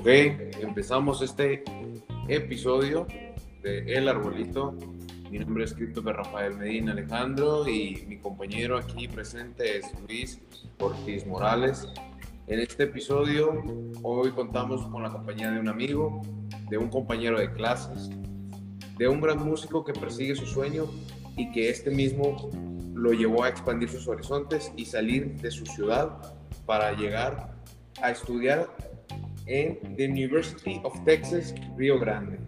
Ok, empezamos este episodio de El Arbolito. Mi nombre es Christopher Rafael Medina Alejandro y mi compañero aquí presente es Luis Ortiz Morales. En este episodio hoy contamos con la compañía de un amigo, de un compañero de clases, de un gran músico que persigue su sueño y que este mismo lo llevó a expandir sus horizontes y salir de su ciudad para llegar a estudiar en the University of Texas, Río Grande.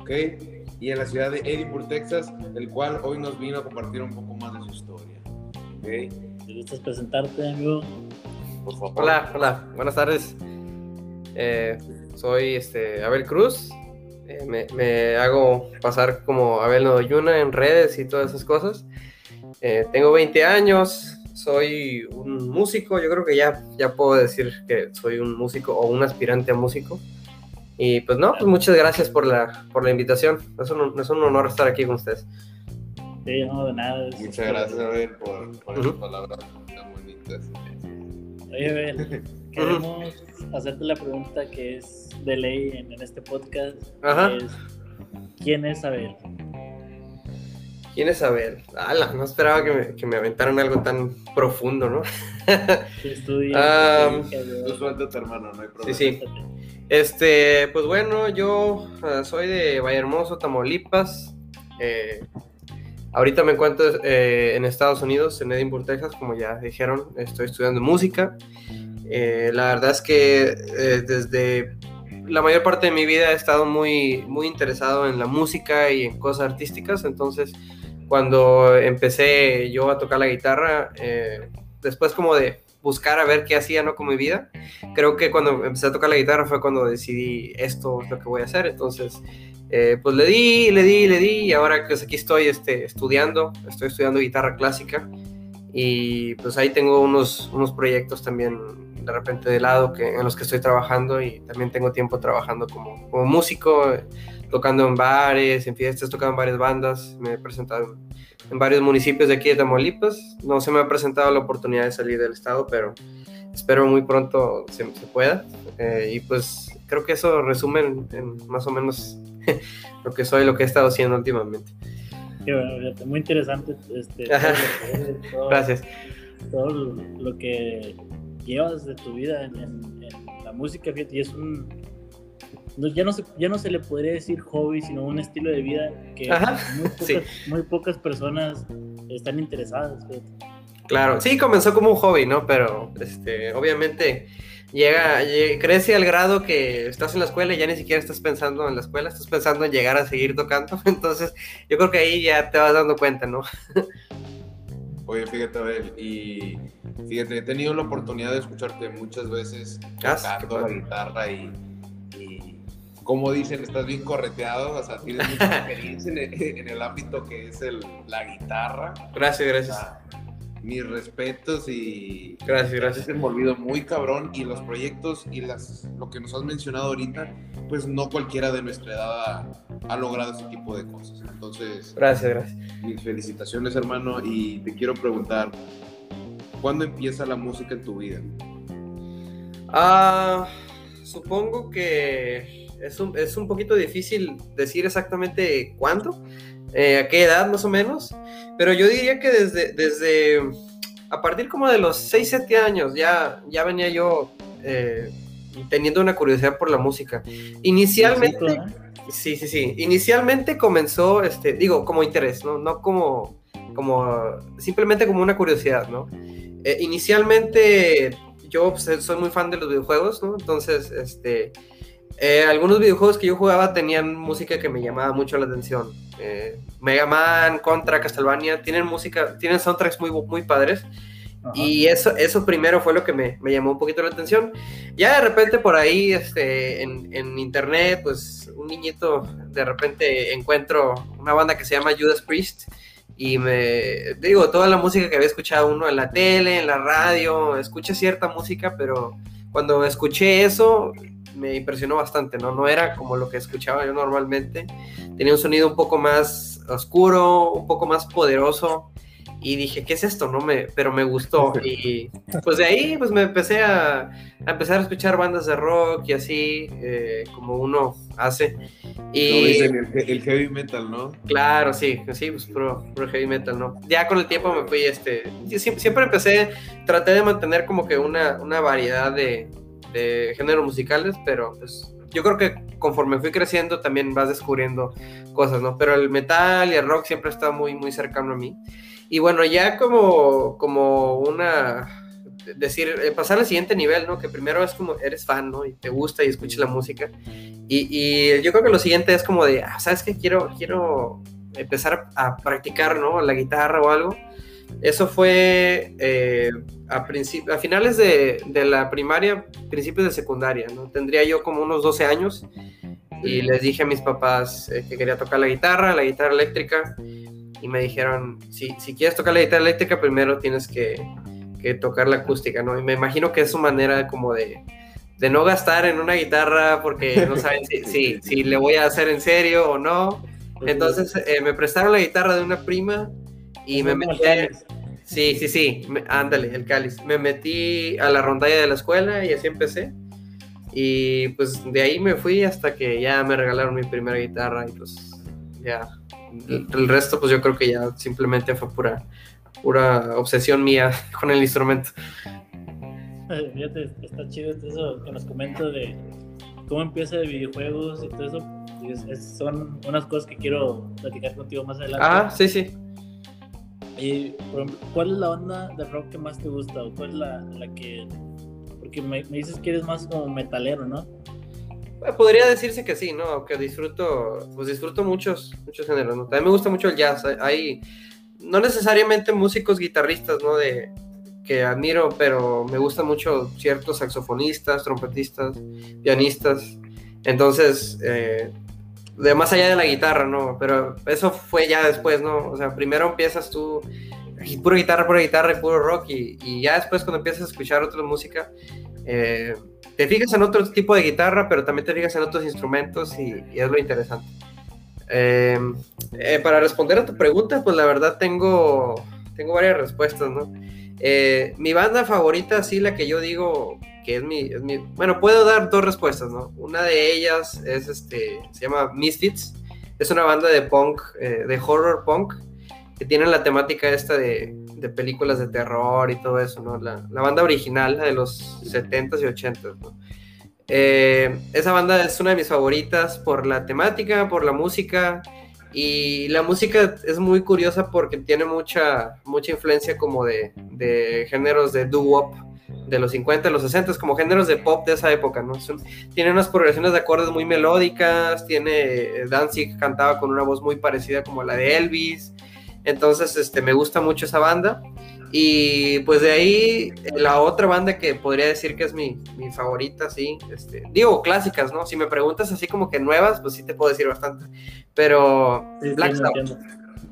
¿Ok? Y en la ciudad de Edinburgh, Texas, el cual hoy nos vino a compartir un poco más de su historia. ¿Ok? ¿Te gustas presentarte, amigo? Por favor. Hola, hola, buenas tardes. Eh, soy este, Abel Cruz. Eh, me, me, hago pasar como Abel Nodoyuna en redes y todas esas cosas. Eh, tengo 20 años, soy un músico, yo creo que ya, ya puedo decir que soy un músico o un aspirante a músico. Y pues no, pues muchas gracias por la, por la invitación. Es un, es un honor estar aquí con ustedes. Sí, no, de nada. Muchas gracias, Abel, por, por esas palabras tan bonitas. Oye, Abel, queremos hacerte la pregunta que es de ley en, en este podcast. Ajá. Es, ¿Quién es Abel? ¿Quién es Abel? Ala, no esperaba que me, que me aventaran algo tan profundo, ¿no? Ah, ¿Qué dedicas, Tú suéltate, hermano, no hay problema. Sí, sí. Este, pues bueno, yo uh, soy de Vallehermoso, Tamaulipas. Eh, ahorita me encuentro eh, en Estados Unidos, en Edinburgh, Texas, como ya dijeron, estoy estudiando música. Eh, la verdad es que desde la mayor parte de mi vida he estado muy, muy interesado en la música y en cosas artísticas, entonces cuando empecé yo a tocar la guitarra, eh, después como de buscar a ver qué hacía no con mi vida, creo que cuando empecé a tocar la guitarra fue cuando decidí esto es lo que voy a hacer, entonces eh, pues le di, le di, le di y ahora pues aquí estoy este, estudiando, estoy estudiando guitarra clásica y pues ahí tengo unos, unos proyectos también de repente de lado que, en los que estoy trabajando y también tengo tiempo trabajando como, como músico, tocando en bares, en fiestas, tocando en varias bandas, me he presentado en, varios municipios de aquí de Tamaulipas, no se me ha presentado la oportunidad de salir del estado, pero espero muy pronto se, se pueda eh, y pues creo que eso resume en, en más o menos lo que soy, lo que he estado haciendo últimamente. Qué bueno, muy interesante. Este, todo, todo, Gracias. Todo lo que llevas de tu vida en, en, en la música, fíjate, y es un... No, ya, no se, ya no se le podría decir hobby, sino un estilo de vida que muy pocas, sí. muy pocas, personas están interesadas. Fíjate. Claro, sí, comenzó como un hobby, ¿no? Pero este, obviamente llega, llega, crece al grado que estás en la escuela y ya ni siquiera estás pensando en la escuela, estás pensando en llegar a seguir tocando. Entonces, yo creo que ahí ya te vas dando cuenta, ¿no? Oye, fíjate, Abel, y fíjate, he tenido la oportunidad de escucharte muchas veces tocando la guitarra y, y, como dicen, estás bien correteado, o sea, tienes mucha experiencia en el, en el ámbito que es el, la guitarra. Gracias, gracias. O sea, mis respetos y gracias, gracias. Se me olvidó muy cabrón y los proyectos y las lo que nos has mencionado ahorita, pues no cualquiera de nuestra edad ha, ha logrado ese tipo de cosas. Entonces, gracias, gracias. Mis felicitaciones, hermano, y te quiero preguntar, ¿cuándo empieza la música en tu vida? Ah, supongo que es un, es un poquito difícil decir exactamente cuándo. Eh, a qué edad más o menos, pero yo diría que desde, desde a partir como de los 6, 7 años ya, ya venía yo eh, teniendo una curiosidad por la música. Inicialmente, sí, sí, sí, inicialmente comenzó, este, digo, como interés, no, no como, como, simplemente como una curiosidad, ¿no? Eh, inicialmente yo pues, soy muy fan de los videojuegos, ¿no? Entonces, este... Eh, algunos videojuegos que yo jugaba tenían música que me llamaba mucho la atención. Eh, Mega Man, Contra, Castlevania, tienen música, tienen soundtracks muy, muy padres. Ajá. Y eso, eso primero fue lo que me, me, llamó un poquito la atención. Ya de repente por ahí este, en, en, internet, pues un niñito de repente encuentro una banda que se llama Judas Priest. Y me digo, toda la música que había escuchado uno en la tele, en la radio, escuché cierta música, pero cuando escuché eso, me impresionó bastante, ¿no? No era como lo que escuchaba yo normalmente. Tenía un sonido un poco más oscuro, un poco más poderoso. Y dije, ¿qué es esto? No me, pero me gustó. Y pues de ahí pues me empecé a, a empezar a escuchar bandas de rock y así, eh, como uno hace. Y el, heavy metal, ¿no? Claro, sí, sí, pues puro, heavy metal, ¿no? Ya con el tiempo me fui, este, siempre, empecé, traté de mantener como que una, una variedad de, de géneros musicales, pero pues yo creo que conforme fui creciendo también vas descubriendo cosas, ¿no? Pero el metal y el rock siempre está muy, muy cercano a mí. Y bueno, ya como, como una, decir, eh, pasar al siguiente nivel, ¿no? Que primero es como eres fan, ¿no? Y te gusta y escuchas la música. Y, y yo creo que lo siguiente es como de, ah, ¿sabes qué? Quiero, quiero empezar a practicar, ¿no? La guitarra o algo. Eso fue eh, a, a finales de, de, la primaria, principios de secundaria, ¿no? Tendría yo como unos 12 años y les dije a mis papás eh, que quería tocar la guitarra, la guitarra eléctrica y me dijeron, si, si quieres tocar la guitarra eléctrica, primero tienes que, que, tocar la acústica, ¿no? Y me imagino que es su manera como de, de no gastar en una guitarra porque no saben si, si, si, le voy a hacer en serio o no. Entonces eh, me prestaron la guitarra de una prima y me metí... Sí, sí, sí, ándale, el cáliz. Me metí a la rondalla de la escuela y así empecé. Y pues de ahí me fui hasta que ya me regalaron mi primera guitarra y pues ya el, resto, pues yo creo que ya simplemente fue pura, pura obsesión mía con el instrumento. Eh, fíjate, está chido eso que nos comentas de cómo empieza de videojuegos y todo eso. son unas cosas que quiero platicar contigo más adelante. Ah, sí, sí. Y, ¿cuál es la onda de rock que más te gusta? ¿O cuál es la, la que...? Porque me, me, dices que eres más como metalero, ¿no? Podría decirse que sí, ¿no? Que disfruto, pues disfruto muchos, muchos géneros, ¿no? También me gusta mucho el jazz. Hay, no necesariamente músicos guitarristas, ¿no? De, que admiro, pero me gustan mucho ciertos saxofonistas, trompetistas, pianistas. Entonces, eh, de más allá de la guitarra, ¿no? Pero eso fue ya después, ¿no? O sea, primero empiezas tú, pura guitarra, pura guitarra puro rock, y, y ya después cuando empiezas a escuchar otra música, eh, te fijas en otro tipo de guitarra, pero también te fijas en otros instrumentos y, es lo interesante. Eh, eh, para responder a tu pregunta, pues la verdad tengo, tengo varias respuestas, ¿no? Eh, mi banda favorita, sí, la que yo digo que es mi, es mi, Bueno, puedo dar dos respuestas, ¿no? Una de ellas es, este, se llama Misfits. Es una banda de punk, de horror punk, que tiene la temática esta de, de películas de terror y todo eso, ¿no? La, la banda original, de los 70s y 80s, ¿no? Eh, esa banda es una de mis favoritas por la temática, por la música. Y la música es muy curiosa porque tiene mucha, mucha influencia como de, de géneros de doo-wop de los 50, los 60, como géneros de pop de esa época, ¿no? tiene unas progresiones de acordes muy melódicas, tiene Danzig cantaba con una voz muy parecida como la de Elvis, entonces, este, me gusta mucho esa banda. Y pues de ahí, la otra banda que podría decir que es mi, mi favorita, sí, este, digo clásicas, ¿no? Si me preguntas así como que nuevas, pues sí te puedo decir bastante. Pero Black, Sabbath,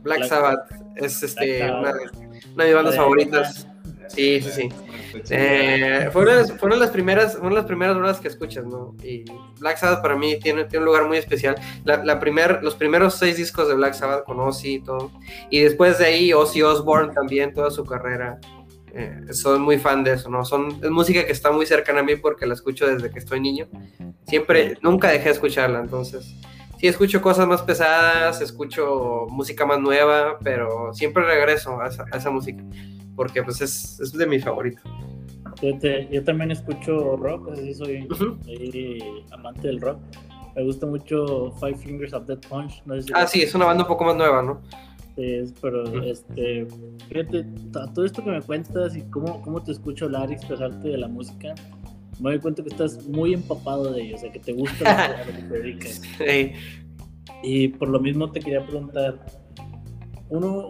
Black, Sabbath es este, una, de, una de mis bandas favoritas. Sí, sí, sí. Eh, fueron, fueron, las primeras, fueron las primeras horas que escuchas, ¿no? Y Black Sabbath para mí tiene, tiene un lugar muy especial. La, la primer, los primeros seis discos de Black Sabbath con Ozzy y todo. Y después de ahí Ozzy Osbourne también, toda su carrera. Eh, soy muy fan de eso, ¿no? Son, es música que está muy cercana a mí porque la escucho desde que estoy niño. Siempre, nunca dejé de escucharla, entonces sí escucho cosas más pesadas, escucho música más nueva, pero siempre regreso a esa, a esa música porque pues es, es de mi favorito. yo también escucho rock, así soy amante del rock. Me gusta mucho Five Fingers of Death Punch. ah, sí, es una banda un poco más nueva, ¿no? Sí, pero este, fíjate, todo esto que me cuentas y cómo, cómo te escucho hablar y expresarte de la música, me doy cuenta que estás muy empapado de ello, o sea, que te gusta lo que te dedicas. Sí. Y por lo mismo te quería preguntar, uno,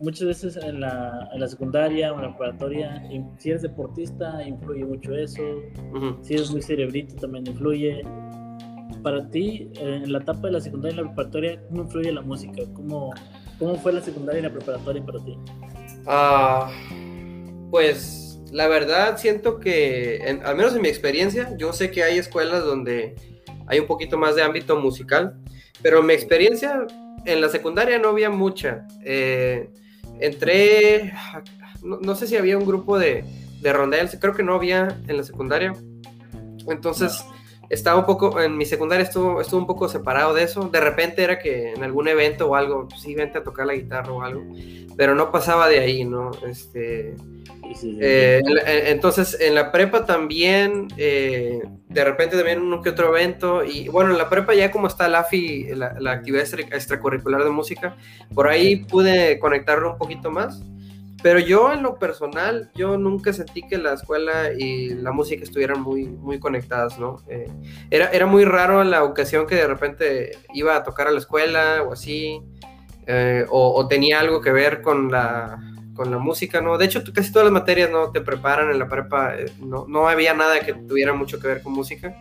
muchas veces en la, en la, secundaria o en la preparatoria, si eres deportista, influye mucho eso. Si eres muy cerebrito, también influye. Para ti, eh, en la etapa de la secundaria y la preparatoria, ¿cómo influye la música? ¿Cómo, cómo fue la secundaria y la preparatoria para ti? Ah, pues la verdad siento que, al menos en mi experiencia, yo sé que hay escuelas donde hay un poquito más de ámbito musical, pero en mi experiencia en la secundaria no había mucha. Eh, entré, no, sé si había un grupo de, de creo que no había en la secundaria. Entonces, estaba un poco, en mi secundaria estuvo, estuvo un poco separado de eso. De repente era que en algún evento o algo, sí, vente a tocar la guitarra o algo, pero no pasaba de ahí, ¿no? Este, eh, entonces, en la prepa también, eh, de repente también uno que otro evento, y bueno, en la prepa ya como está la AFI, la, la actividad extracurricular de música, por ahí pude conectarlo un poquito más. Pero yo en lo personal, yo nunca sentí que la escuela y la música estuvieran muy, muy conectadas, ¿no? Eh, era, era muy raro la ocasión que de repente iba a tocar a la escuela o así, eh, o, tenía algo que ver con la, con la música, ¿no? De hecho, casi todas las materias no te preparan en la prepa, eh, no, no había nada que tuviera mucho que ver con música.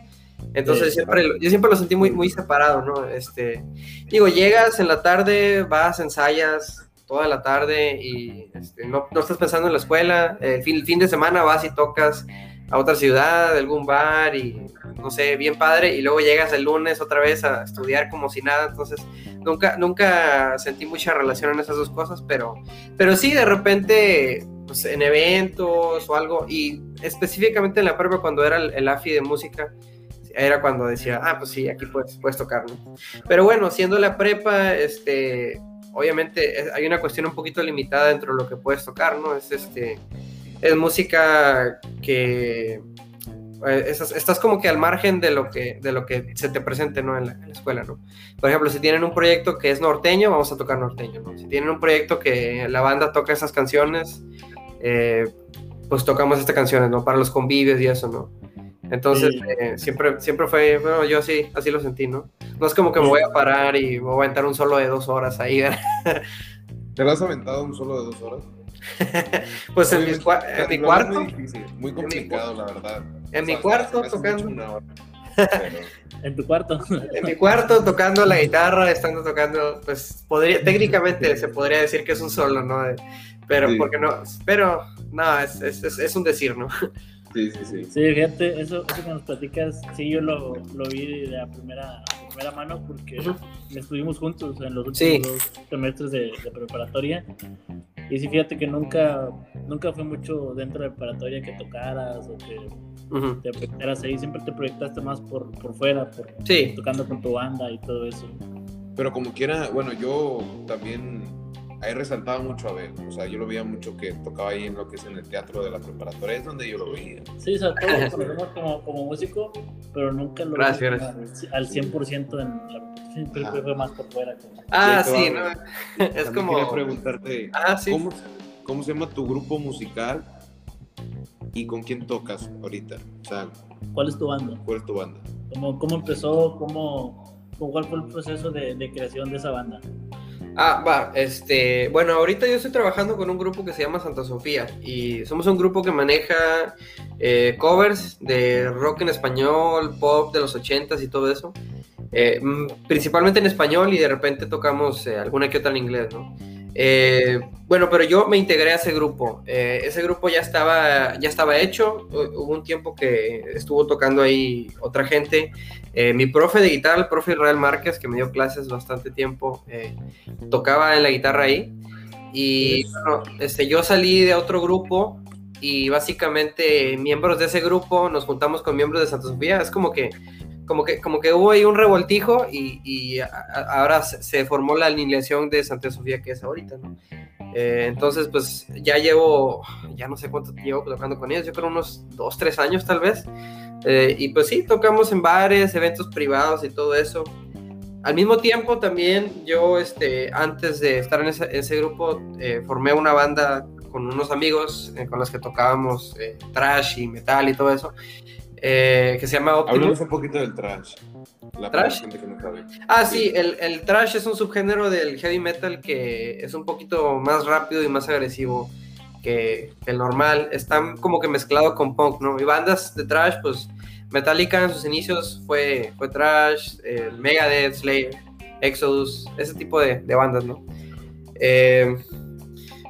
Entonces siempre, yo siempre lo sentí muy, muy separado, ¿no? Este, digo, llegas en la tarde, vas, ensayas, toda la tarde y este, no, no, estás pensando en la escuela. El fin, fin de semana vas y tocas a otra ciudad, algún bar y no sé, bien padre. Y luego llegas el lunes otra vez a estudiar como si nada. Entonces nunca, nunca sentí mucha relación en esas dos cosas, pero, pero sí de repente pues, en eventos o algo y específicamente en la prueba cuando era el, AFI de música era cuando decía, ah, pues sí, aquí puedes, puedes tocar. Pero bueno, siendo la prepa, este, obviamente hay una cuestión un poquito limitada dentro de lo que puedes tocar, ¿no? Es este es música que eh, estás, como que al margen de lo que de lo que se te presente ¿no? en, la, escuela, ¿no? Por ejemplo, si tienen un proyecto que es norteño, vamos a tocar norteño, ¿no? Si tienen un proyecto que la banda toca esas canciones, eh, pues tocamos estas canciones, ¿no? Para los convivios y eso, ¿no? Entonces, eh, siempre, siempre fue, bueno, yo sí, así lo sentí, ¿no? No es como que me voy a parar y me voy a aventar un solo de dos horas ahí. ¿Te lo has aventado un solo de dos horas? pues en, mi, en mi, cuarto. Muy difícil, muy complicado, la verdad. En mi cuarto tocando. en tu cuarto. en mi cuarto tocando la guitarra, estando tocando, pues podría, técnicamente se podría decir que es un solo, ¿no? Pero, porque no, pero, no, es, es, es un decir, ¿no? Sí, sí, sí. Sí, fíjate, eso, eso que nos platicas, sí, yo lo, lo vi de la primera, primera mano porque estuvimos juntos en los últimos dos semestres de, preparatoria. Y sí, fíjate que nunca, nunca fue mucho dentro de preparatoria que tocaras o que te proyectaras ahí, siempre te proyectaste más por, por fuera, por, tocando con tu banda y todo eso. Pero como quiera, bueno, yo también ahí resaltaba mucho a ver, o sea, yo lo veía mucho que tocaba ahí en lo que es en el teatro de la preparatoria, es donde yo lo veía. Sí, o sea, todos como, como músico, pero nunca lo gracias, al 100% en la siempre fue más por fuera. Ah, sí, no, es como... Quería preguntarte, ah, sí. ¿cómo, ¿cómo se llama tu grupo musical y con quién tocas ahorita? O sea, ¿cuál es tu banda? ¿Cuál es tu banda? ¿Cómo, cómo empezó, cómo, cuál fue el proceso de, de creación de esa banda? Ah, va, este, bueno, ahorita yo estoy trabajando con un grupo que se llama Santa Sofía y somos un grupo que maneja eh, covers de rock en español, pop de los ochentas y todo eso, eh, mm, principalmente en español y de repente tocamos eh, alguna que otra en inglés, ¿no? Eh, bueno, pero yo me integré a ese grupo. Eh, ese grupo ya estaba, ya estaba hecho. Hubo un tiempo que estuvo tocando ahí otra gente. Eh, mi profe de guitarra, el profe Israel Márquez, que me dio clases bastante tiempo, tocaba en la guitarra ahí. Y bueno, este, yo salí de otro grupo y básicamente miembros de ese grupo nos juntamos con miembros de Santa Sofía. Es como que como que, como que hubo ahí un revoltijo y, ahora se, formó la alineación de Santa Sofía que es ahorita, ¿no? Eh, entonces, pues ya llevo, ya no sé cuánto llevo tocando con ellos, yo creo unos dos, tres años tal vez. Eh, y pues sí, tocamos en bares, eventos privados y todo eso. Al mismo tiempo también yo, este, antes de estar en ese, grupo, eh, formé una banda con unos amigos con los que tocábamos trash y metal y todo eso. Eh, que se llama Optimus. un poquito del trash. La ¿Trash? Ah, sí, el, el, trash es un subgénero del heavy metal que es un poquito más rápido y más agresivo que, el normal. Están como que mezclado con punk, ¿no? Y bandas de trash, pues Metallica en sus inicios fue, fue trash, Megadeth, Slayer, Exodus, ese tipo de, de bandas, ¿no? Eh,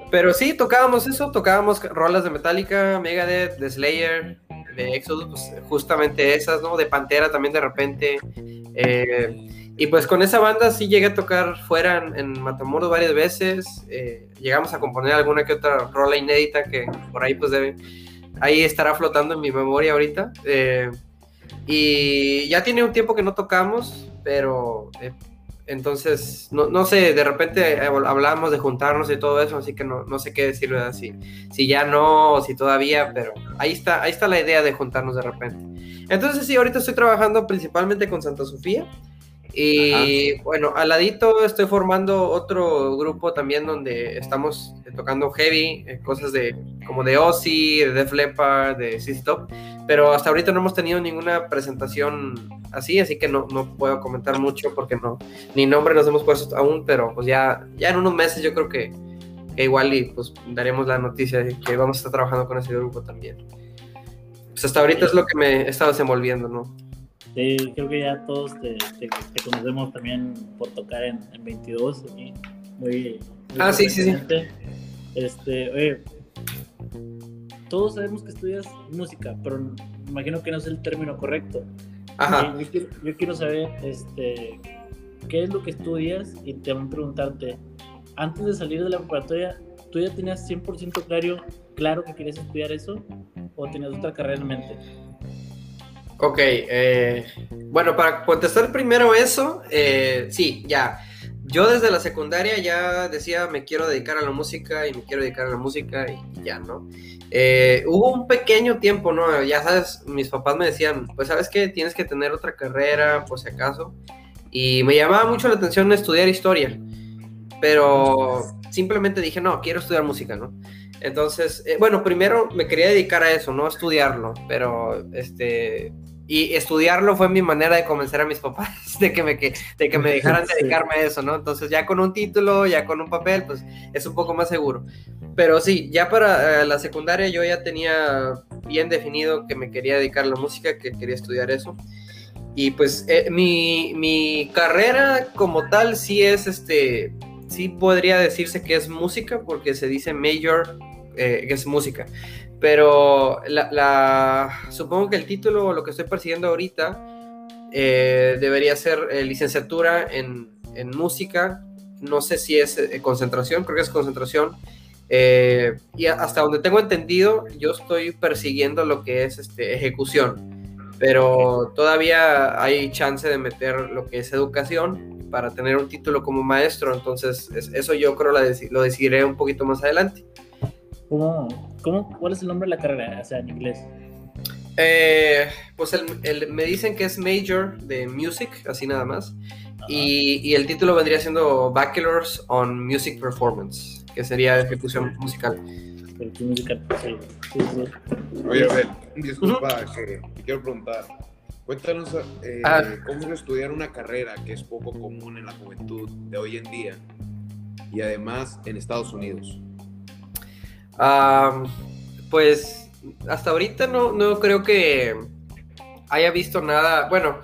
pero sí, tocábamos eso, tocábamos rolas de Metallica, Megadeth, de Slayer, de Exodus, pues, justamente esas, ¿no? De Pantera también de repente. Eh, Y pues con esa banda sí llegué a tocar fuera en, Matamoros varias veces. Eh, llegamos a componer alguna que otra rola inédita que por ahí pues debe, ahí estará flotando en mi memoria ahorita. Eh, y ya tiene un tiempo que no tocamos, pero entonces, no, no, sé, de repente hablamos de juntarnos y todo eso, así que no, no sé qué decirle así. Si ya no, si todavía, pero ahí está, ahí está la idea de juntarnos de repente. Entonces, sí, ahorita estoy trabajando principalmente con Santa Sofía. Y bueno, al ladito estoy formando otro grupo también donde estamos tocando heavy, eh, cosas de como de Ozzy, de Def Leppard, de CC Top, pero hasta ahorita no hemos tenido ninguna presentación así, así que no, no puedo comentar mucho porque no, ni nombre nos hemos puesto aún, pero pues ya, ya en unos meses yo creo que, igual y pues daremos la noticia de que vamos a estar trabajando con ese grupo también. Pues hasta ahorita es lo que me he estado desenvolviendo, ¿no? Sí, creo que ya todos te, conocemos también por tocar en, 22. Muy, ah, sí, sí, sí. Este, oye, todos sabemos que estudias música, pero me imagino que no es el término correcto. Ajá. Yo, quiero, saber este, qué es lo que estudias y te van a preguntarte, antes de salir de la preparatoria, ¿tú ya tenías 100% claro, claro que querías estudiar eso o tenías otra carrera en mente? Ok, eh, bueno, para contestar primero eso, eh, sí, ya. Yo desde la secundaria ya decía me quiero dedicar a la música y me quiero dedicar a la música y ya, ¿no? Eh, hubo un pequeño tiempo, ¿no? Ya sabes, mis papás me decían, pues sabes que tienes que tener otra carrera, por si acaso. Y me llamaba mucho la atención estudiar historia, pero simplemente dije, no, quiero estudiar música, ¿no? Entonces, eh, bueno, primero me quería dedicar a eso, no a estudiarlo, pero este, y estudiarlo fue mi manera de convencer a mis papás de que me, que, de que me dejaran dedicarme a eso, ¿no? Entonces ya con un título, ya con un papel, pues es un poco más seguro. Pero sí, ya para eh, la secundaria yo ya tenía bien definido que me quería dedicar a la música, que quería estudiar eso. Y pues eh, mi, mi, carrera como tal sí es, este, sí podría decirse que es música, porque se dice major, eh, que es música pero la, supongo que el título, lo que estoy persiguiendo ahorita, eh, debería ser eh, licenciatura en, música. No sé si es eh, concentración, creo que es concentración. y hasta donde tengo entendido, yo estoy persiguiendo lo que es este, ejecución. Pero todavía hay chance de meter lo que es educación para tener un título como maestro. Entonces, eso yo creo lo decidiré un poquito más adelante. ¿Cómo, cómo, ¿Cuál es el nombre de la carrera? O sea, en inglés. Eh, pues el, me dicen que es Major de Music, así nada más. Y, y, el título vendría siendo Bachelor's on Music Performance, que sería ejecución musical. Ejecución musical, sí. Oye, a ver, disculpa, que quiero preguntar. Cuéntanos eh, ah. cómo es estudiar una carrera que es poco común en la juventud de hoy en día y además en Estados Unidos pues hasta ahorita no, no creo que haya visto nada. Bueno,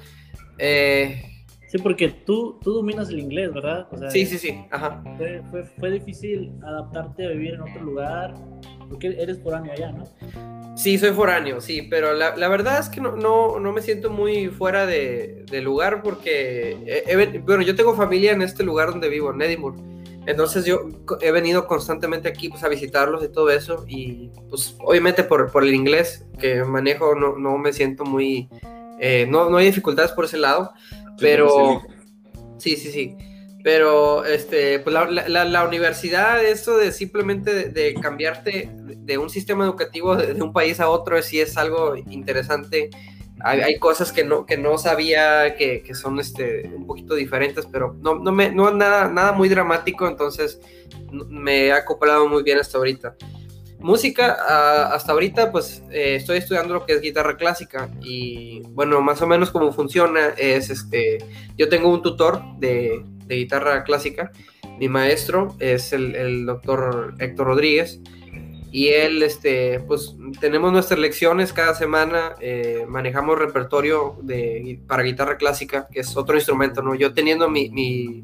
eh, Sí, porque tú, tú dominas el inglés, ¿verdad? sí, sí, sí. Ajá. Fue, fue, fue, difícil adaptarte a vivir en otro lugar, porque eres foráneo allá, ¿no? Sí, soy foráneo, sí, pero la, la verdad es que no, no, no, me siento muy fuera de, de lugar porque, bueno, yo tengo familia en este lugar donde vivo, en Edinburgh. Entonces yo he venido constantemente aquí pues, a visitarlos y todo eso y pues obviamente por, por el inglés que manejo no, no me siento muy... Eh, no, no hay dificultades por ese lado, pero... Sí, sí, sí. Pero este, pues la, la, la universidad, esto de simplemente de, cambiarte de un sistema educativo de, de, un país a otro, sí es algo interesante hay, cosas que no, que no sabía que, que, son este, un poquito diferentes, pero no, no, me, no nada, nada muy dramático, entonces me he acoplado muy bien hasta ahorita. Música, ah, hasta ahorita pues eh, estoy estudiando lo que es guitarra clásica y bueno, más o menos cómo funciona es este, yo tengo un tutor de, de guitarra clásica, mi maestro es el, el doctor Héctor Rodríguez, y él, este, pues tenemos nuestras lecciones cada semana, eh, manejamos repertorio de, para guitarra clásica, que es otro instrumento, ¿no? Yo teniendo mi, mi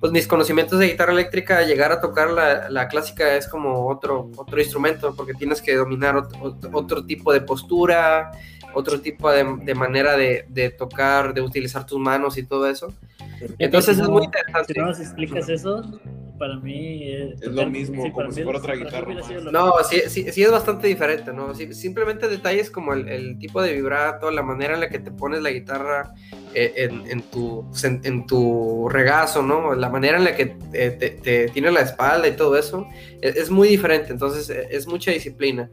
pues mis conocimientos de guitarra eléctrica, llegar a tocar la, la clásica es como otro, otro instrumento, porque tienes que dominar otro, otro tipo de postura, otro tipo de, de manera de, de, tocar, de utilizar tus manos y todo eso. Entonces es muy interesante. Nos explicas eso, para mí es lo mismo, como si fuera otra guitarra. No, sí, sí, sí, es bastante diferente, ¿no? simplemente detalles como el, tipo de vibrato, la manera en la que te pones la guitarra eh, en, tu, en, tu regazo, ¿no? La manera en la que te, te, tiene la espalda y todo eso, es, es muy diferente, entonces e, es mucha disciplina.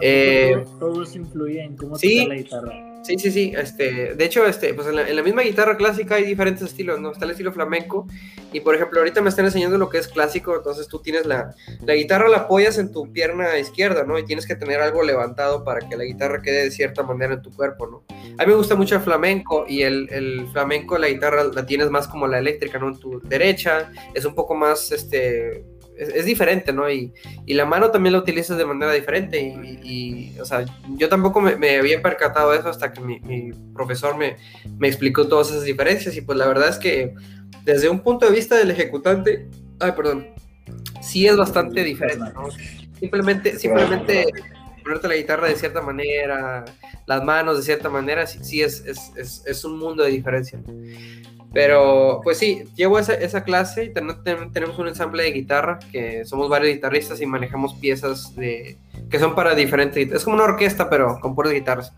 Eh, todo, eso influye en cómo sí, la guitarra. Sí, sí, sí. Este, de hecho, este, pues en la, misma guitarra clásica hay diferentes estilos, ¿no? Está el estilo flamenco. Y por ejemplo, ahorita me están enseñando lo que es clásico. Entonces tú tienes la, la guitarra, la apoyas en tu pierna izquierda, ¿no? Y tienes que tener algo levantado para que la guitarra quede de cierta manera en tu cuerpo, ¿no? A mí me gusta mucho el flamenco. Y el, el flamenco, la guitarra la tienes más como la eléctrica, ¿no? En tu derecha. Es un poco más, este es, diferente, ¿no? Y, y, la mano también la utilizas de manera diferente. Y, o sea, yo tampoco me, me, había percatado de eso hasta que mi, mi, profesor me, me explicó todas esas diferencias. Y pues la verdad es que desde un punto de vista del ejecutante, ay, perdón, sí es bastante diferente, ¿no? Simplemente, simplemente ponerte la guitarra de cierta manera, las manos de cierta manera, sí, sí es, es, es, es un mundo de diferencia. Pero pues sí, llevo esa, esa clase y tenemos un ensamble de guitarra, que somos varios guitarristas y manejamos piezas de, que son para diferentes, es como una orquesta pero con puras guitarras.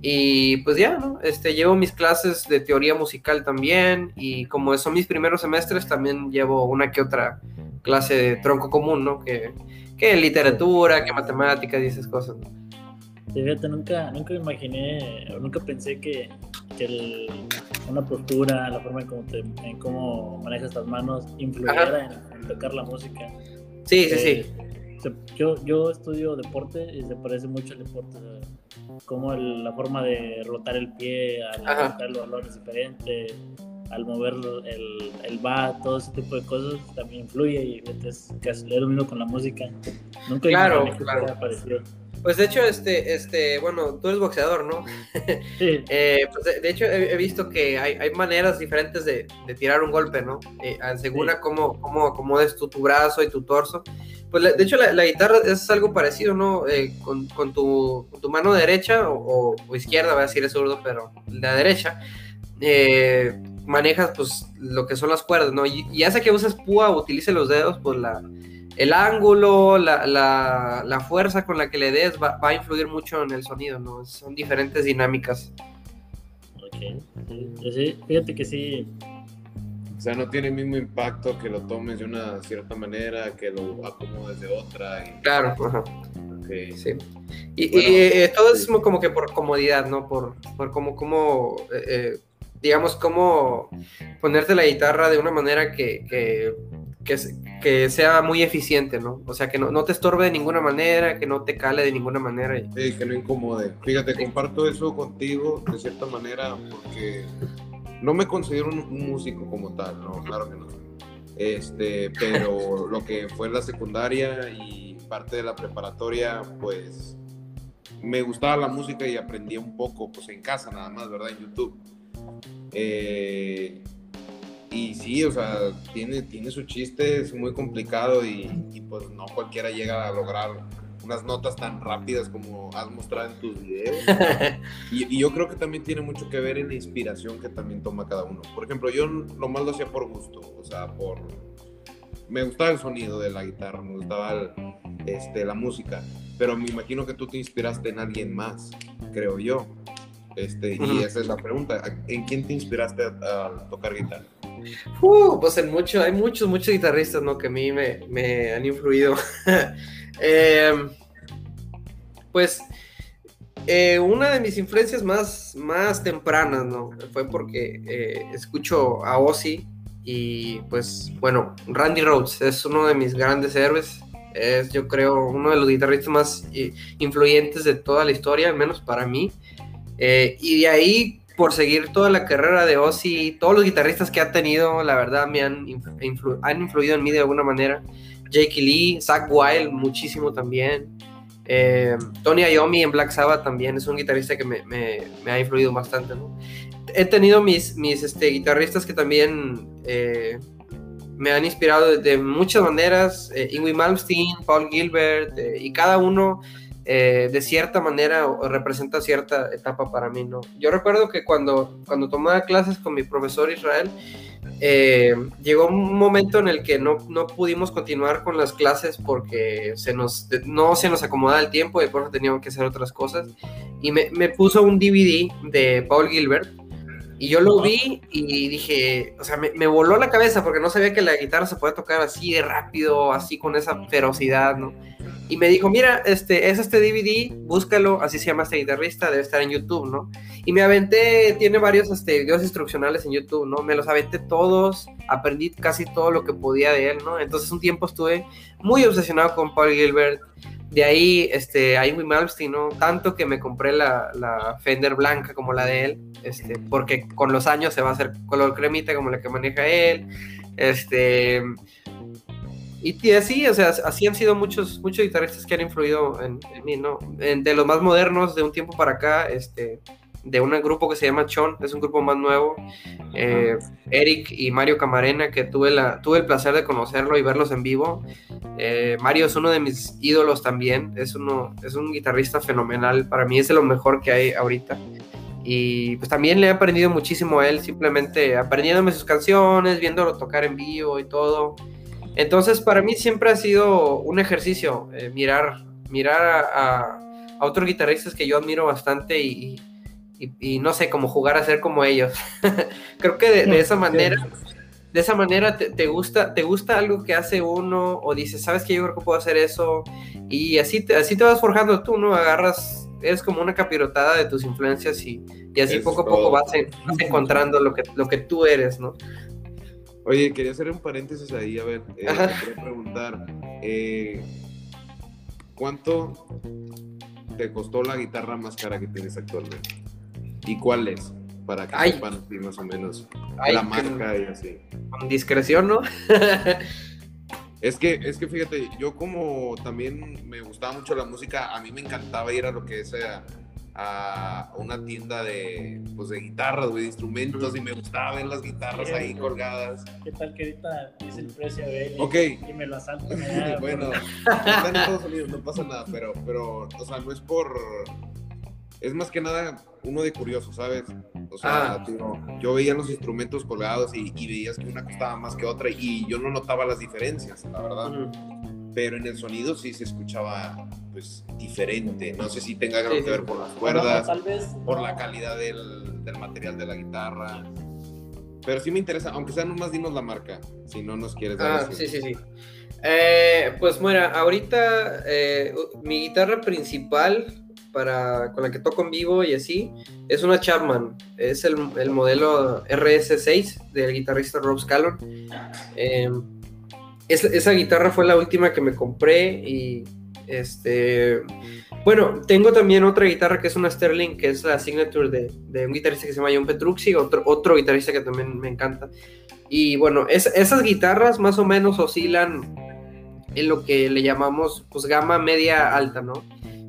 Y pues ya, ¿no? Este, llevo mis clases de teoría musical también y como son mis primeros semestres también llevo una que otra clase de tronco común, ¿no? Que, que literatura, que matemáticas y esas cosas. fíjate, nunca, nunca imaginé, nunca pensé que, una postura, la forma en cómo, te, en cómo manejas las manos, influyera en, tocar la música. Sí, sí, sí. Eh, yo, yo estudio deporte y se parece mucho al deporte. Como la forma de rotar el pie, al rotar los valores diferentes, al mover el, el bat, todo ese tipo de cosas también influye y es casi lo mismo con la música. Nunca claro, claro. parecido. Pues de hecho, este, este, bueno, tú eres boxeador, ¿no? Sí. Eh, pues de, hecho, he, visto que hay, hay maneras diferentes de, de, tirar un golpe, ¿no? Eh, según cómo, cómo acomodes tu, tu, brazo y tu torso. Pues de hecho, la, guitarra es algo parecido, ¿no? Eh, con, con, tu, tu, mano derecha o, o, izquierda, voy a decir es zurdo, pero la derecha, manejas pues lo que son las cuerdas, ¿no? Y, y hace que uses púa o utilice los dedos, pues la el ángulo, la, la, fuerza con la que le des va, a influir mucho en el sonido, ¿no? Son diferentes dinámicas. Ok, sí, fíjate que sí. O sea, no tiene el mismo impacto que lo tomes de una cierta manera, que lo acomodes de otra. Claro, ajá. Okay. Sí. Y, eh, todo es como que por comodidad, ¿no? Por, por como, como eh, eh, digamos, cómo ponerte la guitarra de una manera que, que que, sea muy eficiente, ¿no? O sea, que no, te estorbe de ninguna manera, que no te cale de ninguna manera. Sí, que no incomode. Fíjate, comparto eso contigo de cierta manera porque no me considero un, músico como tal, no, claro que no. Este, pero lo que fue la secundaria y parte de la preparatoria, pues me gustaba la música y aprendí un poco, pues en casa nada más, ¿verdad? En YouTube. Eh, y sí, o sea, tiene, tiene su chiste, es muy complicado y, pues no cualquiera llega a lograr unas notas tan rápidas como has mostrado en tus videos. y, yo creo que también tiene mucho que ver en la inspiración que también toma cada uno. Por ejemplo, yo nomás lo hacía por gusto, o sea, por... Me gustaba el sonido de la guitarra, me gustaba este, la música, pero me imagino que tú te inspiraste en alguien más, creo yo. Este, Y esa es la pregunta, ¿en quién te inspiraste a tocar guitarra? Uh, pues en mucho, hay muchos, muchos guitarristas, ¿no? Que a mí me, me han influido. Em, pues eh, una de mis influencias más, más tempranas, ¿no? Fue porque eh, escucho a Ozzy y pues bueno, Randy Rhodes es uno de mis grandes héroes. Es yo creo uno de los guitarristas más eh, influyentes de toda la historia, al menos para mí. Y de ahí por seguir toda la carrera de Ozzy, todos los guitarristas que ha tenido, la verdad me han, han influido en mí de alguna manera. Jake Lee, Zach Wild, muchísimo también. Eh, Tony Iommi en Black Sabbath también es un guitarrista que me, me, ha influido bastante. He tenido mis, mis este, guitarristas que también eh, me han inspirado de, muchas maneras. Eh, Ingrid Malmsteen, Paul Gilbert, y cada uno eh, de cierta manera representa cierta etapa para mí, ¿no? Yo recuerdo que cuando, cuando tomaba clases con mi profesor Israel, eh, llegó un momento en el que no, no, pudimos continuar con las clases porque se nos, no se nos acomodaba el tiempo y por eso teníamos que hacer otras cosas. Y me, me puso un DVD de Paul Gilbert y yo lo vi y dije, o sea, me, me, voló la cabeza porque no sabía que la guitarra se puede tocar así de rápido, así con esa ferocidad, ¿no? Y me dijo, mira, este, es este DVD, búscalo, así se llama este guitarrista, debe estar en YouTube, ¿no? Y me aventé, tiene varios este, videos instruccionales en YouTube, ¿no? Me los aventé todos, aprendí casi todo lo que podía de él, ¿no? Entonces un tiempo estuve muy obsesionado con Paul Gilbert, de ahí, este, Amy Malmsteen, ¿no? Tanto que me compré la, la, Fender blanca como la de él, este, porque con los años se va a hacer color cremita como la que maneja él, este... Y así, o sea, así han sido muchos, muchos guitarristas que han influido en, mí, ¿no? de los más modernos, de un tiempo para acá, este, de un grupo que se llama Chon, es un grupo más nuevo. Eh, Eric y Mario Camarena, que tuve, la, tuve el placer de conocerlo y verlos en vivo. Eh, Mario es uno de mis ídolos también, es, uno, es un guitarrista fenomenal, para mí es de lo mejor que hay ahorita. Y pues también le he aprendido muchísimo a él, simplemente aprendiéndome sus canciones, viéndolo tocar en vivo y todo. Entonces para mí siempre ha sido un ejercicio eh, mirar, mirar a, a, otros guitarristas que yo admiro bastante y, y, no sé, cómo jugar a ser como ellos. Creo que de, esa manera, de esa manera te, gusta, te gusta algo que hace uno o dices, sabes que yo creo que puedo hacer eso y así te, así te vas forjando tú, ¿no? Agarras, eres como una capirotada de tus influencias y, y así poco a poco vas, encontrando lo que, lo que tú eres, ¿no? Oye, quería hacer un paréntesis ahí, a ver, eh, quería preguntar, eh, ¿cuánto te costó la guitarra más cara que tienes actualmente? ¿Y cuál es? Para que sepan así más o menos la marca y así. Con discreción, ¿no? es que, es que fíjate, yo como también me gustaba mucho la música, a mí me encantaba ir a lo que sea a una tienda de, pues, de guitarras, de instrumentos, y me gustaba ver las guitarras ahí colgadas. ¿Qué tal que ahorita es el precio de él? Ok. Y me lo asalto. bueno, está en Estados Unidos, no pasa nada, pero, pero, o sea, no es por es más que nada uno de curioso, ¿sabes? O sea, ah. yo veía los instrumentos colgados y, veías que una costaba más que otra y yo no notaba las diferencias, la verdad. Pero en el sonido sí se escuchaba pues diferente. No sé si tenga algo que ver por las cuerdas, tal vez, por la calidad del, del, material de la guitarra. Pero sí me interesa, aunque sea nomás dinos la marca, si no nos quieres dar. Ah, sí, sí, sí. Eh, pues mira, ahorita eh, mi guitarra principal para, con la que toco en vivo y así, es una Chapman. Es el, el modelo RS6 del guitarrista Rob Scallon. Em, esa guitarra fue la última que me compré y este... Bueno, tengo también otra guitarra que es una Sterling, que es la signature de, de un guitarrista que se llama John Petrucci, otro, otro guitarrista que también me encanta. Y bueno, esas guitarras más o menos oscilan en lo que le llamamos pues gama media alta, ¿no?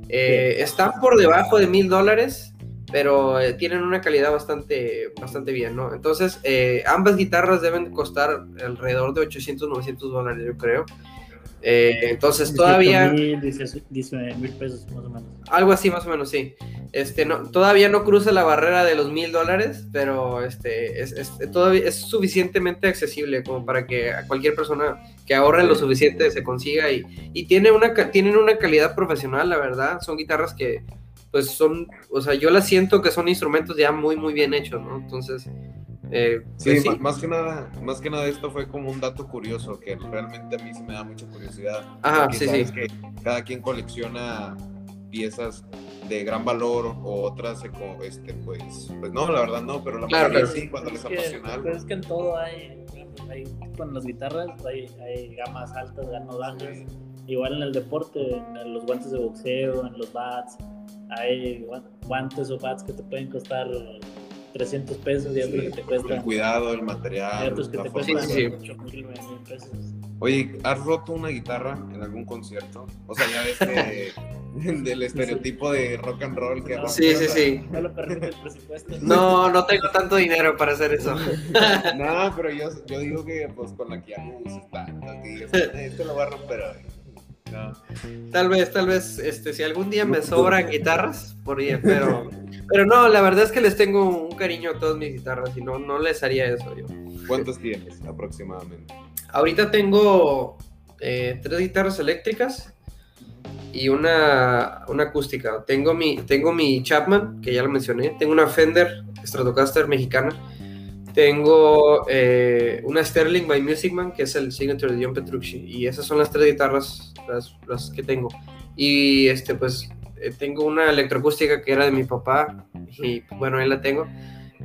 Eh, están por debajo de mil dólares, pero eh, tienen una calidad bastante, bastante bien, ¿no? Entonces, eh, ambas guitarras deben costar alrededor de 800, 900 dólares, yo creo. Eh, entonces todavía... Mil, mil pesos más o menos. Algo así más o menos, sí. Este, no, todavía no cruza la barrera de los mil dólares, pero este, es, es, todavía es suficientemente accesible como para que a cualquier persona que ahorre lo suficiente se consiga y, y tiene una, tienen una calidad profesional, la verdad. Son guitarras que pues son, o sea, yo las siento que son instrumentos ya muy, muy bien hechos, ¿no? Entonces, eh, sí, pues Más, que nada, más que nada esto fue como un dato curioso que realmente a mí se me da mucha curiosidad. Ajá, sí, sí. Que cada quien colecciona piezas de gran valor o otras este pues pues no la verdad no pero la claro, sí cuando les apasiona algo pero es que en todo hay, hay con las guitarras hay, hay gamas altas gamas bajas igual en el deporte en los guantes de boxeo en los bats hay guantes o bats que te pueden costar 300 pesos y otros que te cuestan. El cuidado, el material. Y otros que te cuestan sí, 8 mil, pesos. Oye, ¿has roto una guitarra en algún concierto? O sea, ya ves que del estereotipo de rock and roll que no, Sí, sí, sí. No lo permite el presupuesto. No, no tengo tanto dinero para hacer eso. no, pero yo, yo digo que pues con la que está. Que esto lo va a romper hoy. Tal vez, tal vez, este, si algún día me sobran guitarras, podría, pero, pero no, la verdad es que les tengo un cariño a todas mis guitarras y no, no les haría eso yo. ¿Cuántos tienes aproximadamente? Ahorita tengo eh, tres guitarras eléctricas y una, una acústica. Tengo mi, tengo mi Chapman, que ya lo mencioné. Tengo una Fender Stratocaster mexicana. Tengo eh, una Sterling by Music Man, que es el signature de John Petrucci. Y esas son las tres guitarras las, las que tengo. Y este, pues, eh, tengo una electroacústica que era de mi papá. Y bueno, ahí la tengo.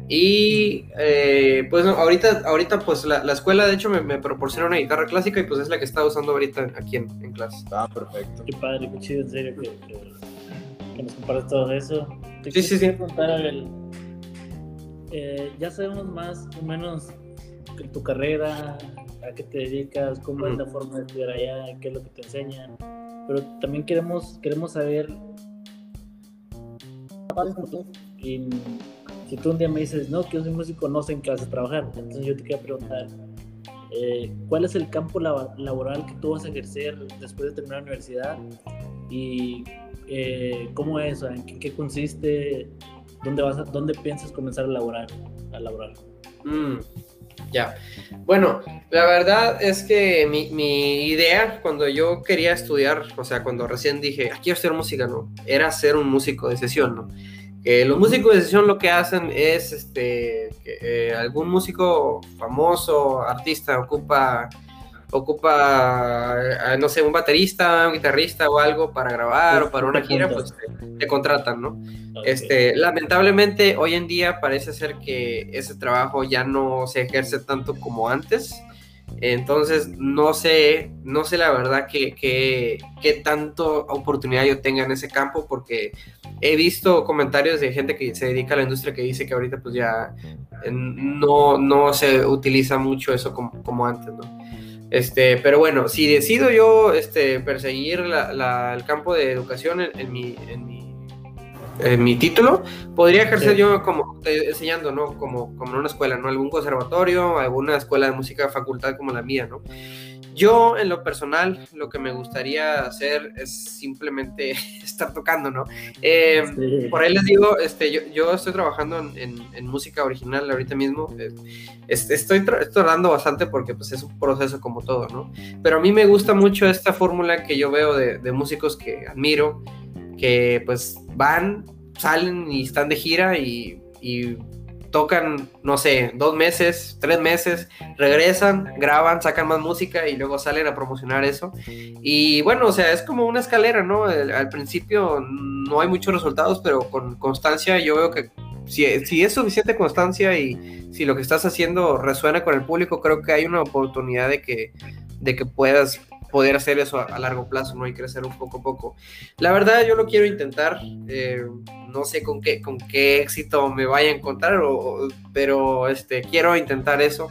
Y eh, pues ahorita, ahorita pues la, la escuela de hecho me, me, proporciona una guitarra clásica y pues es la que está usando ahorita aquí en, en clase. Ah, perfecto. Qué padre, qué chido, en serio, que, que, que nos compartas todo eso. Te sí, sí, sí. Contar, el, eh, ya sabemos más o menos tu carrera, a qué te dedicas, cómo es la forma de estudiar allá, qué es lo que te enseñan. Pero también queremos, queremos saber y si tú un día me dices, no, que yo soy músico, no sé en qué vas a trabajar. Entonces yo te quería preguntar, eh, ¿cuál es el campo lab laboral que tú vas a ejercer después de terminar la universidad? ¿Y eh, cómo es? ¿En qué, qué consiste? ¿Dónde, vas a, ¿Dónde piensas comenzar a laborar? A laborar? Mm, ya. Bueno, la verdad es que mi, idea cuando yo quería estudiar, o sea, cuando recién dije, ah, quiero hacer música, ¿no? Era ser un músico de sesión, ¿no? Eh, los músicos de sesión lo que hacen es este, que eh, algún músico famoso, artista, ocupa, ocupa eh, no sé, un baterista, un guitarrista o algo para grabar o para una gira, pues te, te contratan, ¿no? Okay. Este, lamentablemente hoy en día parece ser que ese trabajo ya no se ejerce tanto como antes. Entonces, no sé, no sé la verdad que, que, que tanto oportunidad yo tenga en ese campo, porque he visto comentarios de gente que se dedica a la industria que dice que ahorita pues ya no, no se utiliza mucho eso como, como antes, ¿no? Este, pero bueno, si decido yo este, perseguir la, la, el campo de educación en, en, mi, en, mi, en, mi, título, podría ejercer sí. yo como enseñando, ¿no? Como, como en una escuela, ¿no? Algún conservatorio, alguna escuela de música, facultad como la mía, ¿no? Yo, en lo personal, lo que me gustaría hacer es simplemente estar tocando, ¿no? Eh, sí. Por ahí les digo, este, yo, yo estoy trabajando en, en, en, música original ahorita mismo. Eh, estoy, estoy tardando bastante porque pues, es un proceso como todo, ¿no? Pero a mí me gusta mucho esta fórmula que yo veo de, de músicos que admiro, que pues van, salen y están de gira y, y tocan, no sé, dos meses, tres meses, regresan, graban, sacan más música y luego salen a promocionar eso. Y bueno, o sea, es como una escalera, ¿no? Al principio no hay muchos resultados, pero con constancia yo veo que si, si es suficiente constancia y si lo que estás haciendo resuena con el público, creo que hay una oportunidad de que, de que puedas poder hacer eso a, a, largo plazo, ¿no? Y crecer un poco a poco. La verdad, yo lo quiero intentar. Eh, no sé con qué, con qué éxito me vaya a encontrar, o, pero este, quiero intentar eso.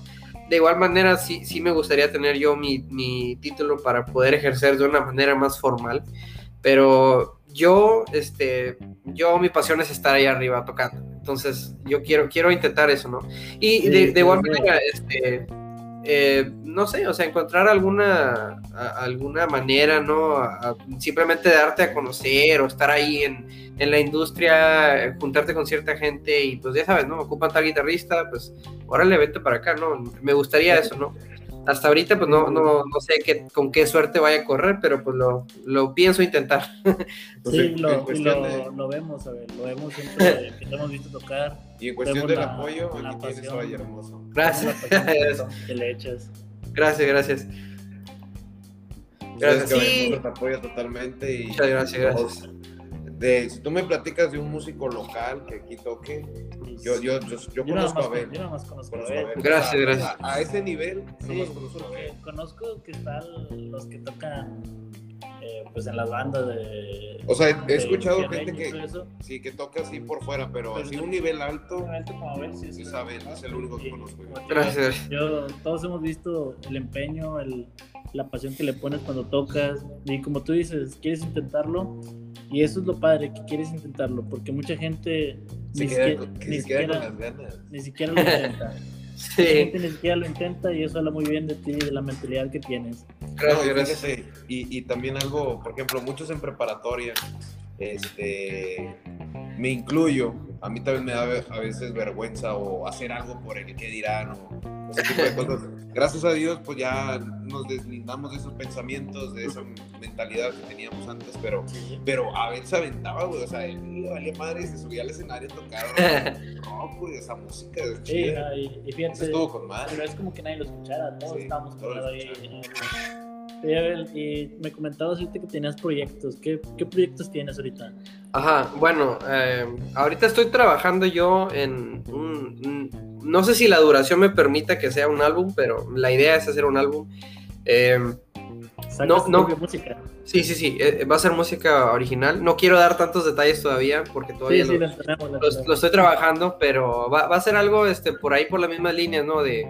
De igual manera, sí, sí me gustaría tener yo mi, mi título para poder ejercer de una manera más formal. Pero yo, este, yo, mi pasión es estar ahí arriba tocando. Entonces, yo quiero, quiero intentar eso, ¿no? Y sí, de, de, igual manera, este eh, no sé, o sea, encontrar alguna, a, alguna manera, ¿no? A, a simplemente darte a conocer o estar ahí en, en, la industria, juntarte con cierta gente y pues ya sabes, ¿no? Ocupan tal guitarrista, pues órale, vete para acá, ¿no? Me gustaría eso, ¿no? Hasta ahorita pues no, no, no sé qué, con qué suerte vaya a correr, pero pues lo, lo pienso intentar. Sí, lo, lo, lo, vemos, a ver, lo vemos siempre que te hemos visto tocar. Y en cuestión del la, apoyo, la aquí pasión, tienes a Valle Hermoso. Gracias. Que le echas. Gracias, gracias. Gracias, sí. te apoya totalmente. Y Muchas gracias, gracias. De, si tú me platicas de un músico local que aquí toque, yo, yo, yo, yo, yo conozco más, a Ben. Yo nada más conozco, conozco a Ben. Gracias, gracias. A, a, ese nivel, sí, conozco, conozco que están los que tocan eh, pues en las bandas de. O sea, he escuchado gente que, sí, que toca así por fuera, pero, pero así un nivel alto. alto como ver, sí, sí, saben, es el único que conozco. Gracias. Yo, todos hemos visto el empeño, el, la pasión que le pones cuando tocas. Y como tú dices, quieres intentarlo. Y eso es lo padre, que quieres intentarlo, porque mucha gente Se ni, queda, siquiera, ni, siquiera, ni siquiera lo intenta. Sí. La gente ni siquiera lo intenta y eso habla muy bien de ti y de la mentalidad que tienes. Gracias, no, gracias. Y, y, también algo, por ejemplo, muchos en preparatoria, este, me incluyo, a mí también me da a veces vergüenza o hacer algo por el que dirán o, ese tipo de cosas. Gracias a Dios, pues ya nos deslindamos de esos pensamientos, de esa mentalidad que teníamos antes, pero, pero a ver se aventaba, güey, o sea, él valía madre, se subía al escenario, tocaba rock, güey, esa música. Sí, y, y fíjate, estuvo con madre. Pero es como que nadie lo escuchara, todos estábamos todos ahí. Y me comentabas ahorita que tenías proyectos. ¿Qué, ¿Qué, proyectos tienes ahorita? Ajá, bueno, eh, ahorita estoy trabajando yo en un, No sé si la duración me permita que sea un álbum, pero la idea es hacer un álbum. Eh, no, no. música? Sí, sí, sí, eh, va a ser música original. No quiero dar tantos detalles todavía porque todavía sí, lo, sí, tenemos, lo, estoy trabajando, pero va, va, a ser algo este, por ahí, por la misma línea, ¿no? De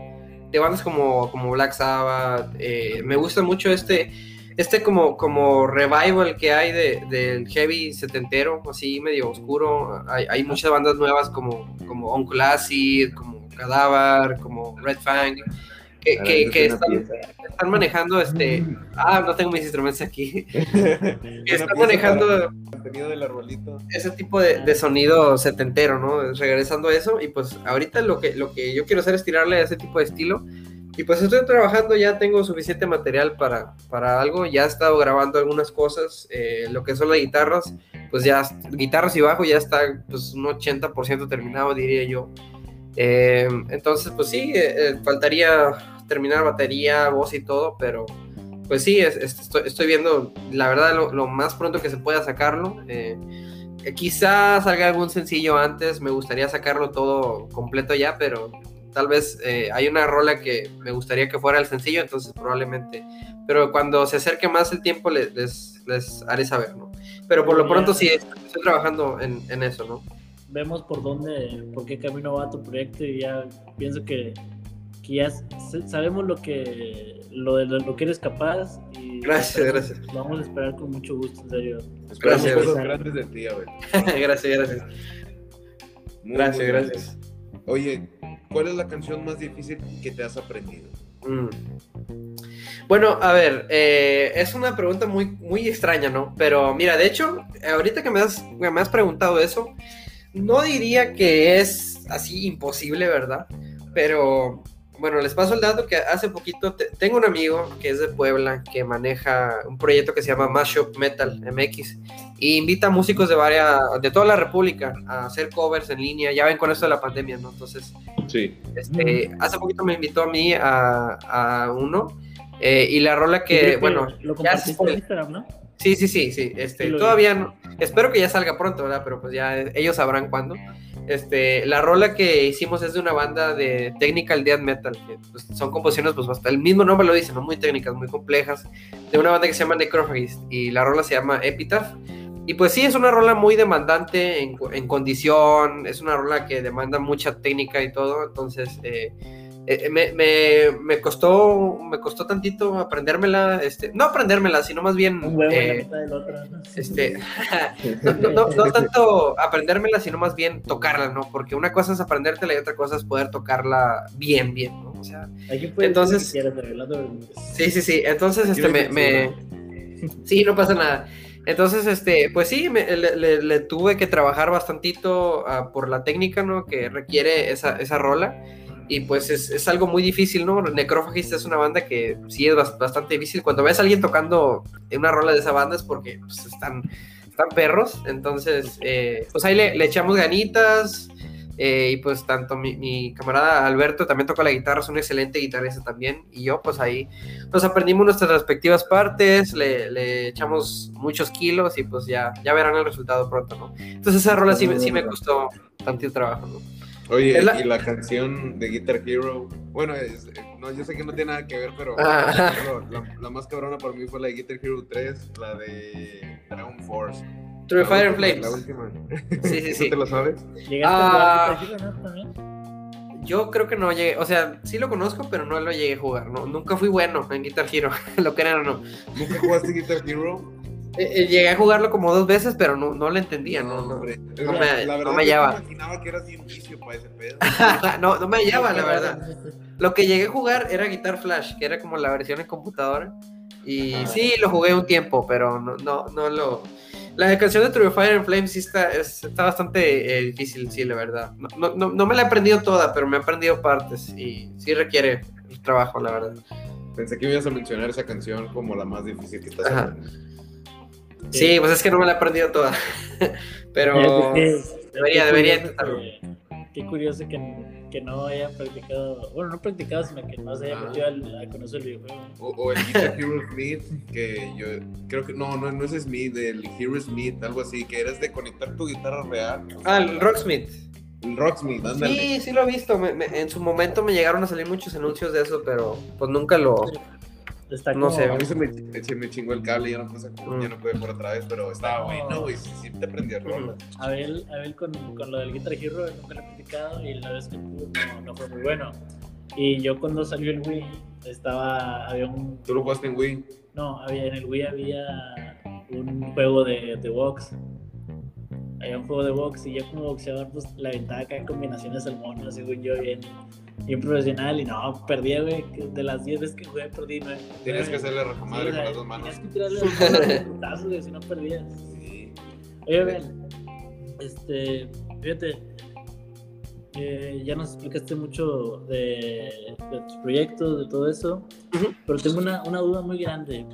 de bandas como, como Black Sabbath. Eh, me gusta mucho este, este como, como revival que hay del de, heavy setentero, así medio oscuro. Hay, hay, muchas bandas nuevas como, como On Classic, como Cadaver, como Red Fang que, que, están, manejando este. Ah, no tengo mis instrumentos aquí. están manejando. Del arbolito. Ese tipo de, sonido setentero, ¿no? Regresando a eso. Y pues ahorita lo que, lo que yo quiero hacer es tirarle a ese tipo de estilo. Y pues estoy trabajando, ya tengo suficiente material para, para algo. Ya he estado grabando algunas cosas. Eh, lo que son las guitarras, pues ya, guitarras y bajo ya está pues un 80% terminado, diría yo. Eh, entonces, pues sí, eh, faltaría terminar batería, voz y todo, pero pues sí, estoy, viendo, la verdad, lo, más pronto que se pueda sacarlo. Eh, quizás salga algún sencillo antes, me gustaría sacarlo todo completo ya, pero tal vez eh, hay una rola que me gustaría que fuera el sencillo, entonces probablemente, pero cuando se acerque más el tiempo les, les, haré saber, ¿no? Pero por lo pronto sí, estoy trabajando en, en eso, ¿no? Vemos por dónde, por qué camino va tu proyecto y ya pienso que que ya sabemos lo que lo de lo que eres capaz y gracias gracias. vamos a esperar con mucho gusto en serio. Gracias cosas grandes del día güey. Gracias gracias. Gracias gracias. Oye cuál es la canción más difícil que te has aprendido mm. Bueno, a ver, eh, es una pregunta muy, muy extraña, ¿no? Pero mira, de hecho, ahorita que me has, me has preguntado eso, no diría que es así imposible, ¿verdad? Pero bueno, les paso el dato que hace poquito tengo un amigo que es de Puebla que maneja un proyecto que se llama Mashup Metal MX y invita a músicos de varias, de toda la República a hacer covers en línea. Ya ven con esto de la pandemia, ¿no? Entonces, sí. Este, hace poquito me invitó a mí a, a uno eh, y la rola que, bueno, lo compartiste en Instagram, ¿no? Sí, sí, sí, sí. Este, todavía no, espero que ya salga pronto, ¿verdad? Pero pues ya ellos sabrán cuándo. Este, la rola que hicimos es de una banda de technical death metal, que pues, son composiciones, pues hasta el mismo nombre lo dice, ¿no? Muy técnicas, muy complejas, de una banda que se llama Necrophagist, y la rola se llama Epitaph. Y pues sí, es una rola muy demandante en, en condición, es una rola que demanda mucha técnica y todo, entonces eh, eh, me, me, me, costó me costó tantito aprendérmela, este, no aprendérmela, sino más bien eh, este, no, no, tanto aprendérmela, sino más bien tocarla, ¿no? Porque una cosa es aprendértela y otra cosa es poder tocarla bien, bien, ¿no? O sea, entonces, sí, sí, sí, entonces este me, me sí, no pasa nada. Entonces, este, pues sí, me, le, le, tuve que trabajar bastantito uh, por la técnica, ¿no? Que requiere esa, esa rola y pues es, es, algo muy difícil, ¿no? Necrophagist es una banda que sí es bastante difícil. Cuando ves a alguien tocando una rola de esa banda es porque pues, están, están perros, entonces eh, pues ahí le, le, echamos ganitas. Eh, y pues tanto mi, mi, camarada Alberto también toca la guitarra, es un excelente guitarrista también, y yo pues ahí nos aprendimos nuestras respectivas partes, le, le, echamos muchos kilos y pues ya, ya verán el resultado pronto, ¿no? Entonces esa rola sí, sí me costó tanto trabajo, ¿no? Oye, y la canción de Guitar Hero, bueno, no, yo sé que no tiene nada que ver, pero ah. la, más cabrona para mí fue la de Guitar Hero 3, la de Dragon Force. True Fire and Flames. La última. Sí, sí, sí. ¿Te lo sabes? ¿Llegaste a ah. Guitar Hero también? Yo creo que no llegué, o sea, sí lo conozco, pero no lo llegué a jugar. No, nunca fui bueno en Guitar Hero, lo que era o no. ¿Nunca jugaste Guitar Hero? Eh, eh, llegué a jugarlo como dos veces, pero no, no lo entendía, no, no, me, la verdad, no me hallaba. imaginaba que era un vicio para ese pedo. no, no me hallaba, la verdad. Lo que llegué a jugar era Guitar Flash, que era como la versión en computadora. Y sí, lo jugué un tiempo, pero no, no, no lo. la canción de True Fire and Flames sí está, está bastante eh, difícil, sí, la verdad. No, no, no, me la he aprendido toda, pero me he aprendido partes y sí requiere trabajo, la verdad. Pensé que ibas a mencionar esa canción como la más difícil que estás haciendo. Sí, pues es que no me la he aprendido toda. pero debería, debería intentarlo. Qué curioso que, que, no haya practicado, bueno, no practicado, sino que no se haya metido a conocer el videojuego. O, el Guitar Hero Smith, que yo creo que no, no, no es Smith, el Hero Smith, algo así, que eres de conectar tu guitarra real. Ah, el Rocksmith. El Rocksmith, ándale. Sí, sí lo he visto. en su momento me llegaron a salir muchos anuncios de eso, pero pues nunca lo, no sé, a mí se me, se me, chingó el cable y ya no, pude, mm. ya no pude por otra vez, pero estaba bueno, güey, sí, te prendí el rol. Abel, Abel con, con, lo del Guitar Hero nunca lo he practicado y la vez que pudo no, no, fue muy bueno. Y yo cuando salió el Wii, estaba, había un... ¿Tú lo jugaste en Wii? No, había, en el Wii había un juego de, de box. Había un juego de box y yo como boxeador pues la ventaja acá en combinaciones al mono, según yo, bien bien profesional y no, perdí, güey. De las 10 veces que jugué, perdí 9. Tienes que hacerle rajamadre con las dos manos. Tienes que tirarle los putazos, güey, si no perdías. Sí. Oye, ven, este, fíjate, eh, ya nos explicaste mucho de, de, tus proyectos, de todo eso, pero tengo una, una, duda muy grande.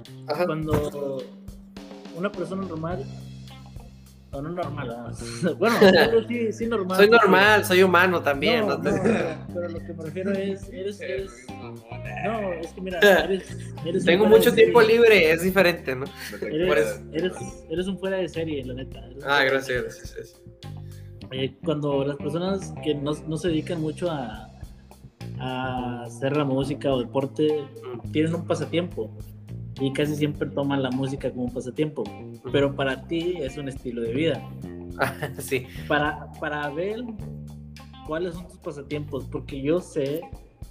Cuando una persona normal o no normal. Bueno, sí, sí normal. Soy normal, soy humano también. No, no, pero lo que me refiero es, eres, eres... No, es que mira, eres... eres Tengo mucho tiempo libre, es diferente, ¿no? Eres, eres, eres, un fuera de serie, la neta. Ah, gracias, gracias. Eh, cuando las personas que no, no se dedican mucho a, a hacer la música o deporte, tienen un pasatiempo y casi siempre toman la música como un pasatiempo, pero para ti es un estilo de vida. sí. Para, para ver cuáles son tus pasatiempos, porque yo sé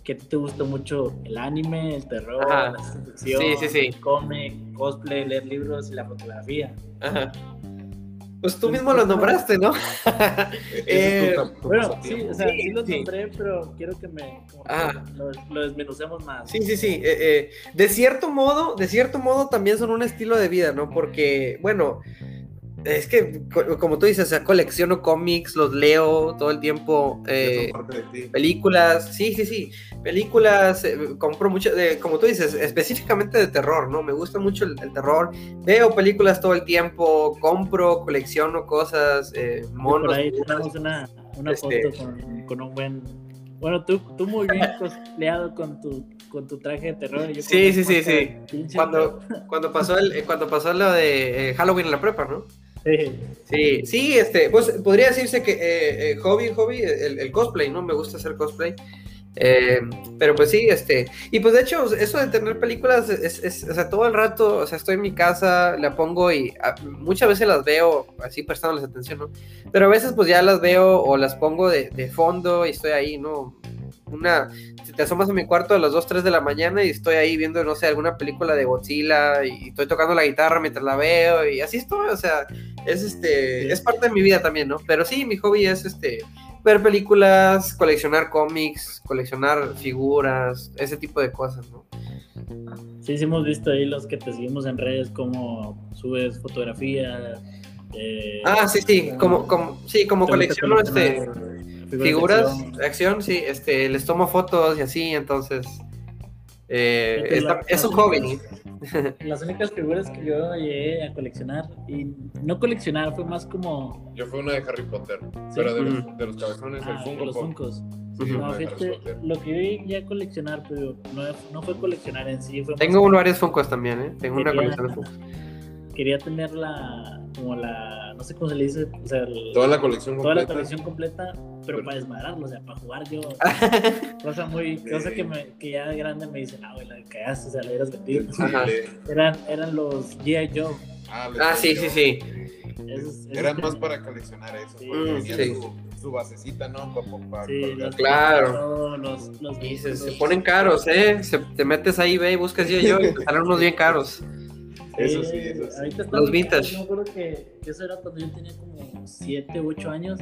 que a ti te gusta mucho el anime, el terror, la ficción, sí, sí, el cómic, cosplay, leer libros y la fotografía. Ajá. Pues tú mismo lo nombraste, ¿no? eh, bueno, sí, o sea, sí, lo nombré, pero quiero que me ah. lo, desmenucemos más. Sí, sí, sí. Eh, eh, de cierto modo, de cierto modo también son un estilo de vida, ¿no? Porque, bueno, es que, como tú dices, o sea, colecciono cómics, los leo todo el tiempo, eh, películas, sí, sí, sí, películas, eh, compro mucho, de, como tú dices, específicamente de terror, ¿no? Me gusta mucho el, terror, veo películas todo el tiempo, compro, colecciono cosas, eh, monos. Por ahí tenemos una, una este foto con, con, un buen... Bueno, tú, tú muy bien cosplayado con tu con tu traje de terror. sí, sí, sí, sí. Cuando, cuando, pasó el, cuando pasó lo de Halloween en la prepa, ¿no? Sí. Sí, este, pues podría decirse que eh, eh, hobby, hobby, el, cosplay, ¿no? Me gusta hacer cosplay. Eh, pero pues sí, este, y pues de hecho, eso de tener películas es, o sea, todo el rato, o sea, estoy en mi casa, la pongo y ah, muchas veces las veo así prestándoles atención, ¿no? Pero a veces pues ya las veo o las pongo de fondo y estoy ahí, ¿no? Una, si te asomas a mi cuarto a las 2, 3 de la mañana y estoy ahí viendo, no sé, alguna película de Godzilla y estoy tocando la guitarra mientras la veo y así estoy, o sea, es este, es parte de mi vida también, ¿no? Pero sí, mi hobby es este, ver películas, coleccionar cómics, coleccionar figuras, ese tipo de cosas, ¿no? Sí, sí hemos visto ahí los que te seguimos en redes, como subes fotografía. Eh, ah, sí, sí, como, como, sí, como colecciono este figuras, de acción. sí, este, les tomo fotos y así, entonces eh, es, un hobby. Las únicas figuras que yo llegué a coleccionar, y no coleccionar, fue más como... Yo fui una de Harry Potter, pero de, los, de, los, cabezones, el ah, Funko. los Funkos. no, fíjate, lo que vi ya coleccionar, pero no, no fue coleccionar en sí. Fue Tengo varios Funkos también, ¿eh? Tengo una colección de Funkos. Quería tener la, como la, no sé cómo se le dice, o sea, toda la colección completa. Toda la colección completa pero para desmadrarlo, o sea, para jugar yo. cosa muy, cosa que, me, que ya de grande me dicen, ah, güey, la cagaste, o sea, la hubieras vendido. eran, eran los G.I. Joe. Ah, ah sí, sí, sí. eran más para coleccionar eso, sí, sí. Su, su, basecita, ¿no? Para, sí, claro. Los, los, y se, se, ponen caros, ¿eh? Se, te metes ahí, ve, y buscas G.I. Joe y te salen unos bien caros. Eso sí, eso sí. Ahorita los vintage. Yo me acuerdo que, eso era cuando yo tenía como 7, 8 años.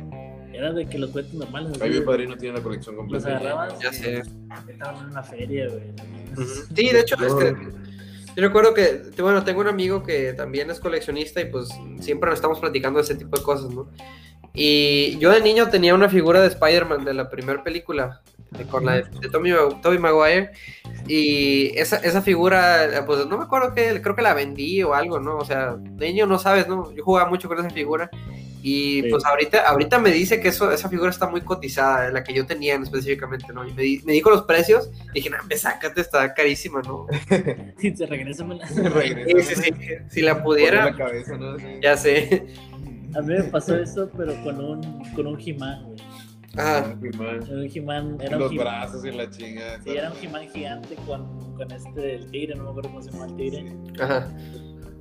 Era de que los juguetes normales. Ay, mi padrino tiene la colección completa. Los agarrabas. Ya sé. Estaban en una feria, güey. Sí, de hecho, este, Yo recuerdo que, bueno, tengo un amigo que también es coleccionista y pues siempre nos estamos platicando de ese tipo de cosas, ¿no? Y yo de niño tenía una figura de Spider-Man de la primera película, con la de, Tommy, Tommy, Maguire. Y esa, esa figura, pues no me acuerdo que, creo que la vendí o algo, ¿no? O sea, de niño no sabes, ¿no? Yo jugaba mucho con esa figura. Y pues ahorita, ahorita me dice que eso, esa figura está muy cotizada, la que yo tenía específicamente, ¿no? Y me, me dijo los precios, y dije, no, me sácate, está carísima, ¿no? Sí, se regresa Sí, sí, sí, si la pudiera. La cabeza, ¿no? Ya sé. A mí me pasó eso, pero con un, con un He-Man, güey. Ah, un He-Man. Los brazos y la chinga. Sí, era un He-Man gigante con, con este, el tigre, no me acuerdo cómo se llama el tigre. Ajá.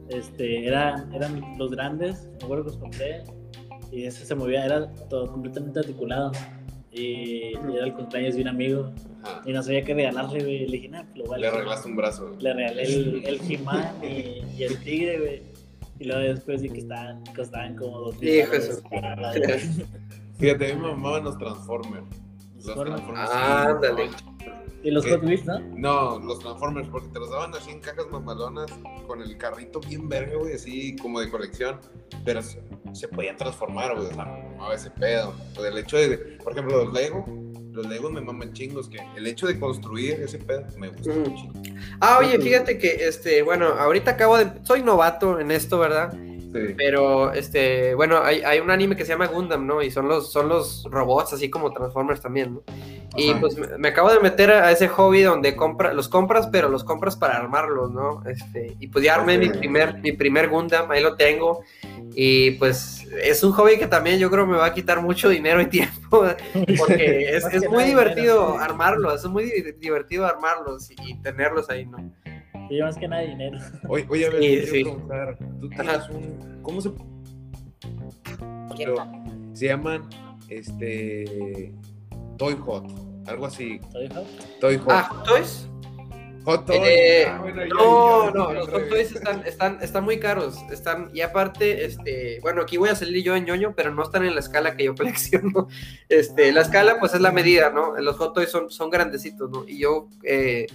Este, era, eran los grandes, me acuerdo que los compré. Y ese se movía, era todo completamente articulado. Y, y era el cumpleaños de un amigo. Ajá. Y no sabía qué regalarle, güey. Le dije, nah, pues lo Le arreglaste un brazo. Le regalé el, el He-Man y, y el tigre, güey. Y luego después sí que estaban, costaban como dos mil Hijo de Fíjate, a mí me mamaban los Transformers. Los Transformers. Ah, ándale. Y los ¿Qué? Hot Wheels, ¿no? No, los Transformers, porque te los daban así en cajas mamalonas, con el carrito bien verga, güey, así como de colección, pero se, se podían transformar, güey, o sea, me mamaba ese pedo. O del hecho de, por ejemplo, los Lego, los Legos me maman chingos, que el hecho de construir ese pedo me gusta mucho. Ah, oye, fíjate que, este, bueno, ahorita acabo de, soy novato en esto, ¿verdad? Sí. Pero, este, bueno, hay, hay un anime que se llama Gundam, ¿no? Y son los, son los robots, así como Transformers también, ¿no? Y Ajá. pues me, me acabo de meter a ese hobby donde compra, los compras, pero los compras para armarlos, ¿no? Este, y pues ya armé mi Ok. primer, mi primer Gundam, ahí lo tengo. Y pues es un hobby que también yo creo me va a quitar mucho dinero y tiempo, porque es, es muy divertido sí. armarlos, es muy di- divertido armarlos y, y tenerlos ahí, ¿no? Y más que nada dinero. Oye, oye, a ver, Sí, sí. preguntar, tú Ajá. tienes un, ¿cómo se pero se llaman, este, Toy Hot, algo así, ¿Soy hot? Toy Hot. Ah, ¿Hot Toys? Hot Toy. Eh, Ah, bueno, yo- No, yo- no, yo- los Hot. Toys están, están, están muy caros. Están, y aparte, este, bueno, aquí voy a salir yo en ñoño, pero no están en la escala que yo colecciono. Este, la escala, pues es la medida, ¿no? Los Hot Toys son, son grandecitos, ¿no? Y yo, eh,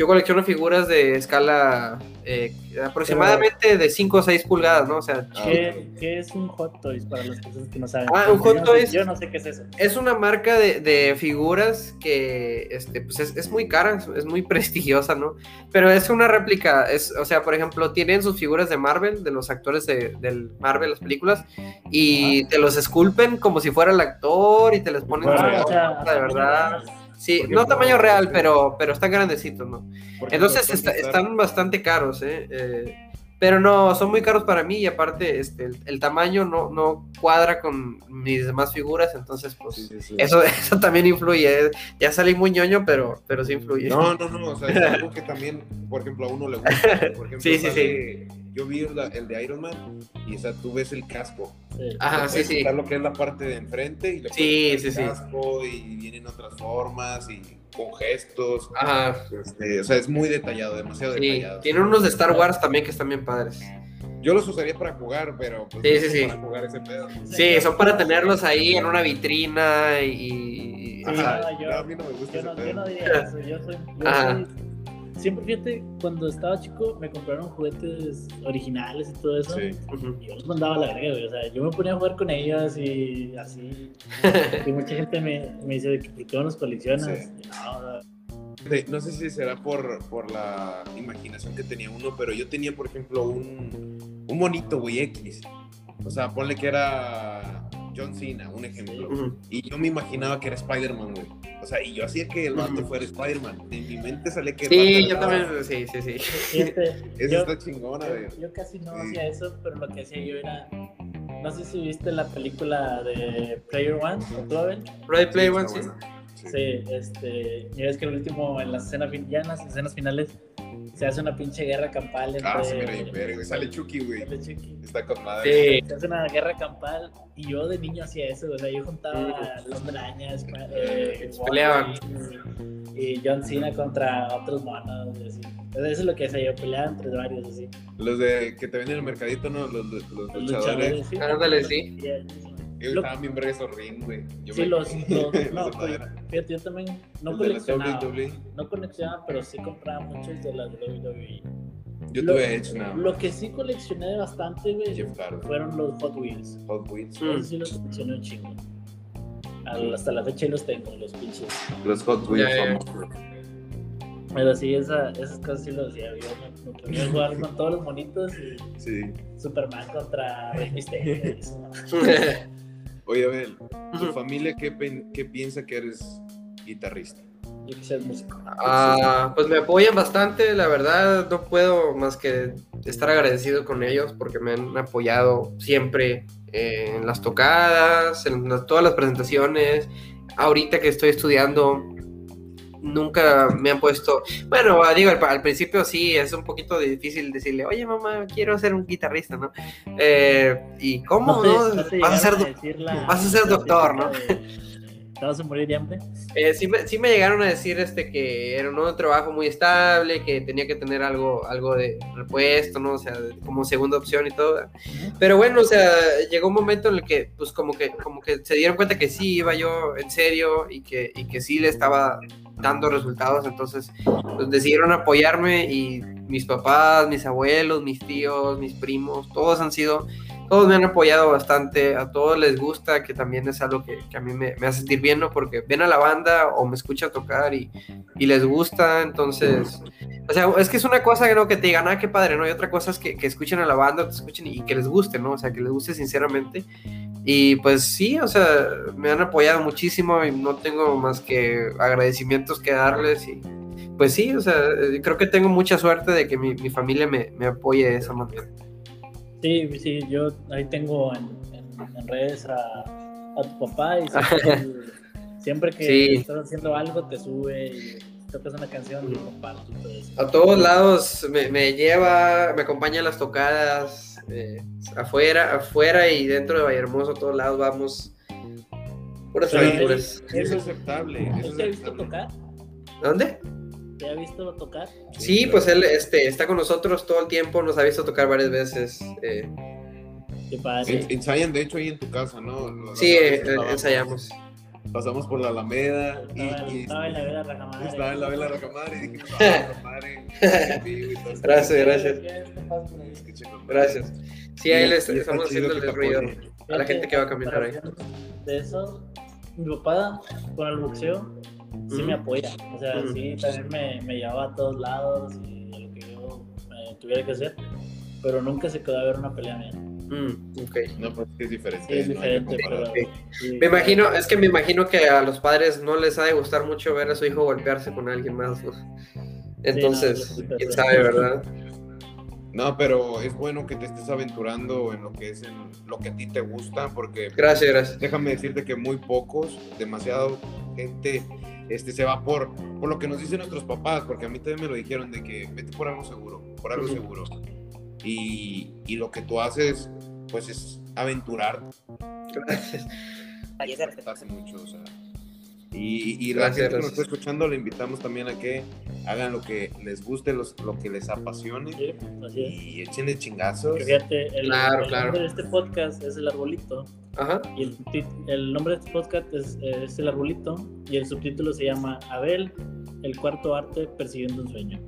yo colecciono figuras de escala eh, aproximadamente de 5 o 6 pulgadas, ¿no? O sea, Ah, ¿Qué, ¿Qué es un Hot Toys para las personas que no saben? Ah, un Hot Yo no sé- Toys. Yo no sé qué es eso. es una marca de, de figuras que este, pues es, es muy cara, es, es muy prestigiosa, ¿no? Pero es una réplica, es, o sea, por ejemplo, tienen sus figuras de Marvel, de los actores de, del Marvel, las películas, y te los esculpen como si fuera el actor y te les ponen Bueno, su o sea, de verdad. Sí, no tamaño real, sí. pero, pero están grandecitos, ¿no? Entonces está- están bastante caros, ¿eh? Eh, Pero no, son muy caros para mí y aparte este, el, el tamaño no, no cuadra con mis demás figuras, entonces pues Sí, sí, sí. eso, eso también influye. ¿eh? Ya salí muy ñoño, pero, pero sí influye. No, no, no, o sea, es algo que también, por ejemplo, a uno le gusta. Por ejemplo, Sí, sí, sale- Yo vi la- el de Iron Man y, o sea, tú ves el casco. Sí. Ajá, sí, sí. lo que es la parte de enfrente y le Sí, sí, el sí. casco y vienen otras formas y con gestos. Ajá, Este, o sea, es muy detallado, demasiado sí. detallado. Tienen unos de Star Wars también que están bien padres. Yo los usaría para jugar, pero pues, Sí, no sí, sí. para jugar ese pedo. Sí, son para tenerlos ahí en una vitrina y... Sí, Ajá, no, yo- no, a mí no me gusta Yo ese no, pedo. yo no diría eso. Yo soy. Yo Ajá. soy- siempre, fíjate, cuando estaba chico me compraron juguetes originales y todo eso. Sí. Y yo los mandaba a la verga, güey. O sea, yo me ponía a jugar con ellos y así. Y mucha gente me, me dice, de que, ¿por qué no los coleccionas? Sí. Y no, No sé si será por, por la imaginación que tenía uno, pero yo tenía, por ejemplo, un, un monito, güey, X. O sea, ponle que era John Cena, un ejemplo. Y yo me imaginaba que era Spider-Man, güey. O sea, y yo hacía que el vato fuera Spider-Man. En mi mente salía que el Sí, yo también, sí, sí, sí. Fíjate, Eso yo, está chingona, güey. yo, yo casi no Sí. hacía eso, pero lo que hacía yo era. No sé si viste la película de Player One o Clover. Ready Play está One, sí. Sí. Sí, este. Ya ves que el último, en la escena fin- ya en las escenas finales, se hace una pinche guerra campal entre. Ah, se mira bien verga, güey. Sale Chucky, güey. sale Chucky. Está con madre. Sí. Se hace una guerra campal y yo de niño hacía eso, o sea, yo juntaba los arañas, eh, Se peleaban. y, y John Cena contra otros monos, y así. Entonces, eso es lo que hacía yo, peleaba entre varios, así. Los de que te ven en el mercadito, ¿no? Los, los, los luchadores. sí. Ándale, sí. Eh, Ellos Lo- estaban bien verga esos ring, güey. Yo Sí, me- los, los- los no, fíjate, yo también no coleccionaba, WWE. no coleccionaba, pero sí compraba muchos de las WWE. Yo Lo- tuve hecho nada. Lo que sí coleccioné bastante, güey, fueron los Hot Wheels. Hot Wheels. Mm. Sí los coleccioné un chingo. Al- hasta la fecha los tengo, los pinches. Los Hot Wheels ya. famosos. Pero sí, esa, esas cosas sí lo hacía. Yo me, me ponía a jugar con todos los monitos y Sí. Superman contra Rey Mysterio. Oye, Abel, ¿tu familia qué, qué piensa que eres guitarrista? Yo quise ser músico. Ah, pues me apoyan bastante, la verdad no puedo más que estar agradecido con ellos porque me han apoyado siempre eh, en las tocadas, en las- todas las presentaciones. Ahorita que estoy estudiando, nunca me han puesto, bueno, digo, al, al principio sí, es un poquito difícil decirle, oye mamá, quiero ser un guitarrista, ¿no? Eh, ¿Y cómo? te- no? te Vas a ser la- vas a ser doctor, ¿no? de, ¿Te vas a morir de hambre? Eh, sí, me, sí me llegaron a decir este que era un trabajo muy estable, que tenía que tener algo, algo de repuesto, ¿no? O sea, como segunda opción y todo. Pero bueno, o sea, llegó un momento en el que, pues, como que, como que se dieron cuenta que sí iba yo en serio y que, y que sí le estaba dando resultados. Entonces, pues, decidieron apoyarme y mis papás, mis abuelos, mis tíos, mis primos, todos han sido todos me han apoyado bastante, a todos les gusta, que también es algo que, que a mí me, me hace sentir bien, ¿no? Porque ven a la banda o me escuchan tocar y, y les gusta, entonces, o sea, es que es una cosa ¿no? que te digan, ah, qué padre, ¿no? Y otra cosa es que, que escuchen a la banda, te escuchen y que les guste, ¿no? O sea, que les guste sinceramente. Y pues sí, o sea, me han apoyado muchísimo y no tengo más que agradecimientos que darles y pues sí, o sea, eh, creo que tengo mucha suerte de que mi, mi familia me, me apoye de esa manera. Sí, sí, yo ahí tengo en, en- en redes a, a tu papá y siempre, que Sí. estás haciendo algo te sube y tocas una canción y. A todos lados me, me lleva, me acompaña a las tocadas, eh, afuera, afuera y dentro de Vallehermoso, a todos lados vamos. Puras Pero aventuras. Es aceptable. ¿Él Eso te ha visto tocar? ¿Dónde? ¿Te ha visto tocar? Sí, pues él este, está con nosotros todo el tiempo, nos ha visto tocar varias veces. eh, Qué padre. En- Ensayan, de hecho, ahí en tu casa, ¿no? Sí, eh, ensayamos. Pasamos por la Alameda y, Estaba, y estaba en la vela rajamadre. estaba en la vela Racamadre y madre, esto. Gracias, gracias. ¿Qué pasa por ahí? Gracias. Sí, a él Y- es- y está estamos haciendo el ruido. A la gente que va a caminar ahí. De eso, mi papá con el boxeo sí me apoya. O sea, sí, también me, me llevaba a todos lados y a lo que yo eh, tuviera que hacer. Pero nunca se quedó a ver una pelea mía. Mm, ok. No, pues es diferente. Sí, es ¿no? diferente, Hay que pero. comparar. sí. Me imagino, es que me imagino que a los padres no les ha de gustar mucho ver a su hijo golpearse con alguien más, ¿no? Entonces, no, quién sabe, ¿verdad? No, pero es bueno que te estés aventurando en lo que es en lo que a ti te gusta, porque Gracias, gracias. déjame decirte que muy pocos, demasiado gente este, se va por, por lo que nos dicen nuestros papás, porque a mí también me lo dijeron de que vete por algo seguro, por algo seguro. Y, y lo que tú haces, pues es aventurar, Gracias. mucho, o sea. Y, y la Gracias, gente que nos está escuchando, le invitamos también a que hagan lo que les guste, los- lo que les apasione Sí, así es. y échenle chingazos. Fíjate, el, Claro, el claro. nombre de este podcast es El Arbolito. Ajá. Y el, el nombre de este podcast es, es El Arbolito. Y el subtítulo se llama Abel, el cuarto arte persiguiendo un sueño.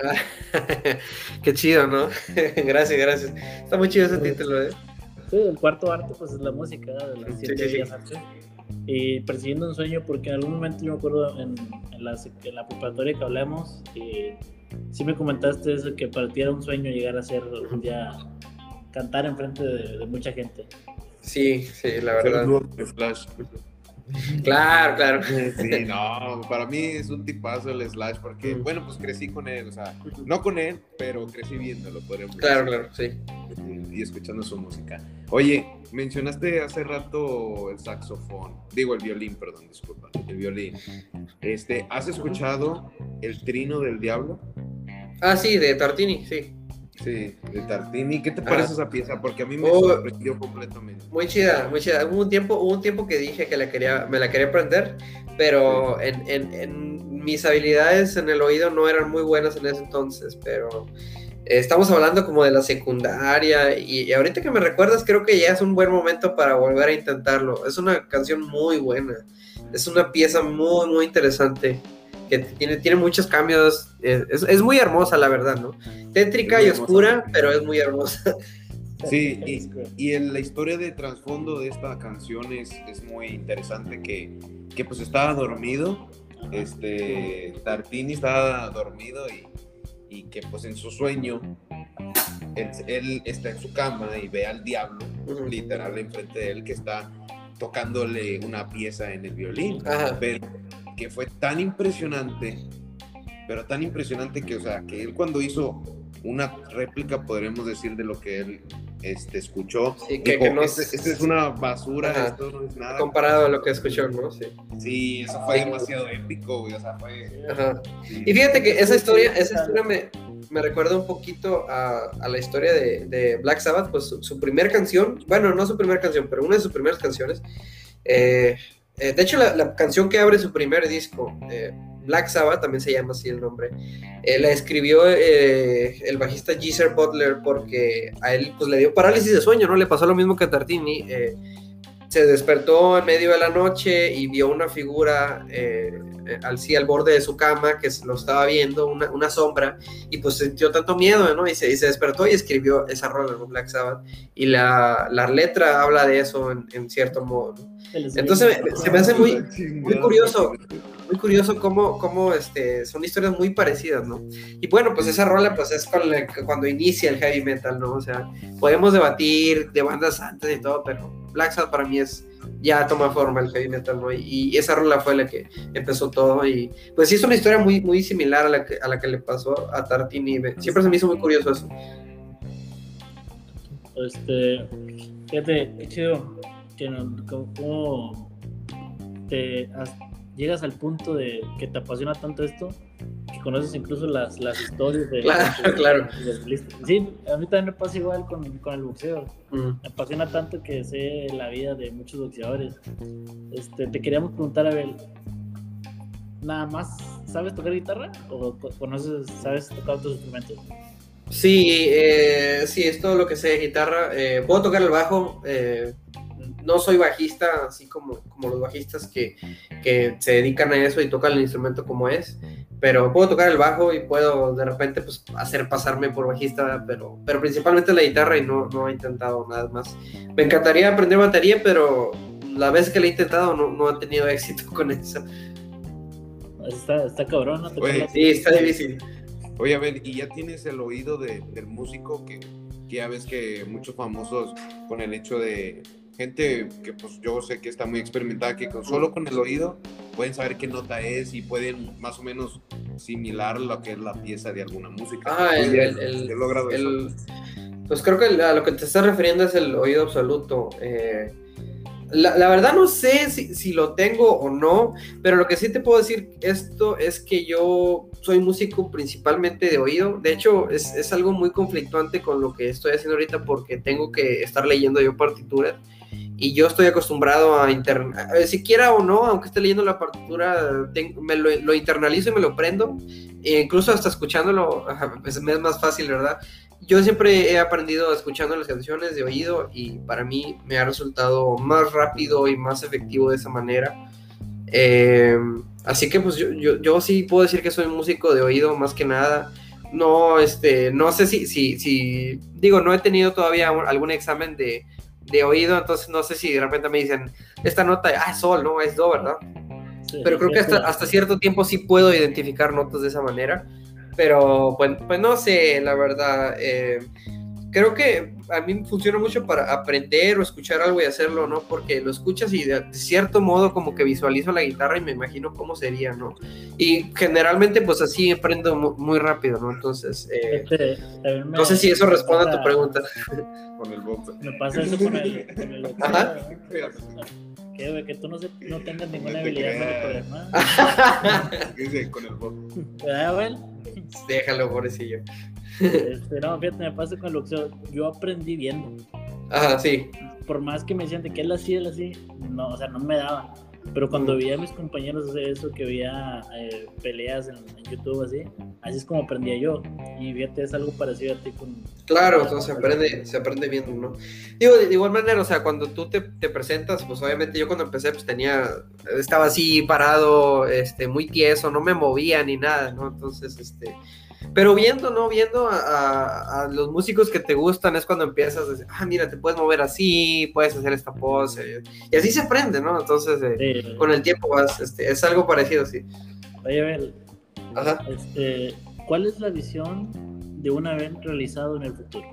Qué chido, ¿no? gracias, gracias. Está muy chido ese título, ¿eh? Sí, el cuarto arte pues es la música de las Sí, siete sí, sí. bellas artes. Y persiguiendo un sueño porque en algún momento yo me acuerdo en, en la, sec- en la preparatoria que hablamos y sí me comentaste eso que para ti era un sueño llegar a ser un día cantar enfrente de, de mucha gente. Sí, sí, la verdad. Claro, claro. Sí, no, para mí es un tipazo el Slash, porque, Mm. bueno, pues crecí con él, o sea, no con él, pero crecí viéndolo, podríamos Claro, decir, claro, sí. y escuchando su música. Oye, mencionaste hace rato el saxofón, digo el violín, perdón, disculpa, el violín. Este, ¿has escuchado el trino del diablo? Ah, sí, de Tartini, sí. Sí, de Tartini. ¿Qué te Ah. parece esa pieza? Porque a mí me Oh. sorprendió completamente. Muy chida, muy chida. Hubo un tiempo, hubo un tiempo que dije que la quería, me la quería aprender, pero en, en- en mis habilidades en el oído no eran muy buenas en ese entonces, pero eh, estamos hablando como de la secundaria y, y ahorita que me recuerdas creo que ya es un buen momento para volver a intentarlo. Es una canción muy buena, es una pieza muy, muy interesante. Que tiene, tiene muchos cambios. Es, es muy hermosa, la verdad, ¿no? Tétrica y oscura, pero es muy hermosa. Sí, y, y, en la historia de trasfondo de esta canción es, es muy interesante que, que, pues estaba dormido, este, Tartini estaba dormido y, y que pues en su sueño él, está en su cama y ve al diablo, literal, enfrente de él que está tocándole una pieza en el violín, pero que fue tan impresionante, pero tan impresionante que, o sea, que él cuando hizo una réplica, podremos decir, de lo que él este, escuchó. Sí, que, no este, este, es una basura, esto no es nada. Comparado a lo que escuchó, ¿no? Sí, sí eso fue demasiado épico, güey, o sea, fue... Y fíjate que esa historia, esa historia me, me recuerda un poquito a, a la historia de, de, Black Sabbath, pues su, su primera canción, bueno, no su primera canción, pero una de sus primeras canciones, eh, eh, de hecho, la, canción que abre su primer disco, eh, Black Sabbath, también se llama así el nombre, eh, la escribió el bajista Geezer Butler porque a él pues, le dio parálisis de sueño, ¿no? Le pasó lo mismo que a Tartini. Se despertó en medio de la noche y vio una figura al, al borde de su cama que lo estaba viendo, una, una sombra, y pues sintió tanto miedo, ¿no? Y se, y se despertó y escribió esa rola, ¿no? Black Sabbath. Y la, la letra habla de eso en, cierto modo. Entonces se me hace muy, muy curioso, muy curioso cómo, cómo este, son historias muy parecidas, ¿no? Y bueno, pues esa rola pues es con la, cuando inicia el heavy metal, ¿no? O sea, podemos debatir de bandas antes y todo, pero Black Sabbath para mí es ya toma forma el heavy metal, ¿no? Y, y, esa rola fue la que empezó todo y pues sí es una historia muy, muy similar a la que, a la que le pasó a Tartini. Siempre se me hizo muy curioso eso. Este, fíjate, qué chido que no, cómo te llegas al punto de que te apasiona tanto esto que conoces incluso las, las historias de, claro, de, claro. De, sí, a mí también me pasa igual con, con el boxeo. Me apasiona tanto que sé la vida de muchos boxeadores. Este, te queríamos preguntar, a ver, ¿nada más sabes tocar guitarra o conoces, sabes tocar otros instrumentos? Sí, eh, sí, es todo lo que sé de guitarra. Eh, puedo tocar el bajo, eh, no soy bajista, así como, como los bajistas que, que, se dedican a eso y tocan el instrumento como es, pero puedo tocar el bajo y puedo de repente pues, hacer pasarme por bajista, pero, pero principalmente la guitarra y no, no he intentado nada más. Me encantaría aprender batería, pero la vez que lo he intentado no, no he tenido éxito con eso. Está, está cabrón, ¿no? Oye, sí, está difícil. Oye, a ver, ¿y ya tienes el oído de, del músico que, que ya ves que muchos famosos con el hecho de gente que pues yo sé que está muy experimentada, que con, solo con el oído pueden saber qué nota es y pueden más o menos similar lo que es la pieza de alguna música. Ah, el, el, el, el Pues creo que a lo que te estás refiriendo es el oído absoluto. Eh, la, la, verdad no sé si, si, lo tengo o no, pero lo que sí te puedo decir esto es que yo soy músico principalmente de oído. De hecho, es, es algo muy conflictuante con lo que estoy haciendo ahorita porque tengo que estar leyendo yo partituras y yo estoy acostumbrado a internar, eh, si quiera o no, aunque esté leyendo la partitura, tengo, me lo, lo, internalizo y me lo prendo, e incluso hasta escuchándolo, pues me es más fácil, ¿verdad? Yo siempre he aprendido escuchando las canciones de oído y para mí me ha resultado más rápido y más efectivo de esa manera. Eh, así que pues yo, yo, yo, sí puedo decir que soy músico de oído más que nada. No, este, no sé si, si, si, digo, no he tenido todavía algún examen de, de oído, entonces no sé si de repente me dicen, esta nota, ah, es sol, no, es do, ¿verdad? Sí, pero creo que hasta, hasta, cierto tiempo sí puedo identificar notas de esa manera, pero pues, pues no sé, la verdad, eh, creo que a mí funciona mucho para aprender o escuchar algo y hacerlo, ¿no? Porque lo escuchas y de, de, cierto modo como que visualizo la guitarra y me imagino cómo sería, ¿no? Y generalmente pues así aprendo muy, muy rápido, ¿no? Entonces, eh, este, no sé si eso responde a tu pregunta. Con el box. Me pasa eso con el... Con el Ajá. Que, que tú no, se, no tengas ninguna habilidad para programar. dice con el? Ah. Déjalo, pobrecillo. Este, no, fíjate, me pasa con el boxeo. Yo aprendí viendo. Ajá, sí. Por más que me decían de que él así, él así, no, o sea, no me daba. Pero cuando veía a mis compañeros hacer eso, que veía eh, peleas en, YouTube así, así es como aprendía yo. Y fíjate, es algo parecido a ti con... Claro, se aprende, se aprende viendo, ¿no? Digo, de, igual manera, o sea, cuando tú te, te, presentas, pues obviamente yo cuando empecé, pues tenía, estaba así parado, este, muy tieso, no me movía ni nada, ¿no? Entonces, este pero viendo, ¿no? Viendo a, los músicos que te gustan es cuando empiezas a decir, ah, mira, te puedes mover así, puedes hacer esta pose. Y así se aprende, ¿no? Entonces, eh, con el tiempo vas, este, es algo parecido, sí. Oye, ver, Ajá. Este, ¿cuál es la visión de un evento realizado en el futuro?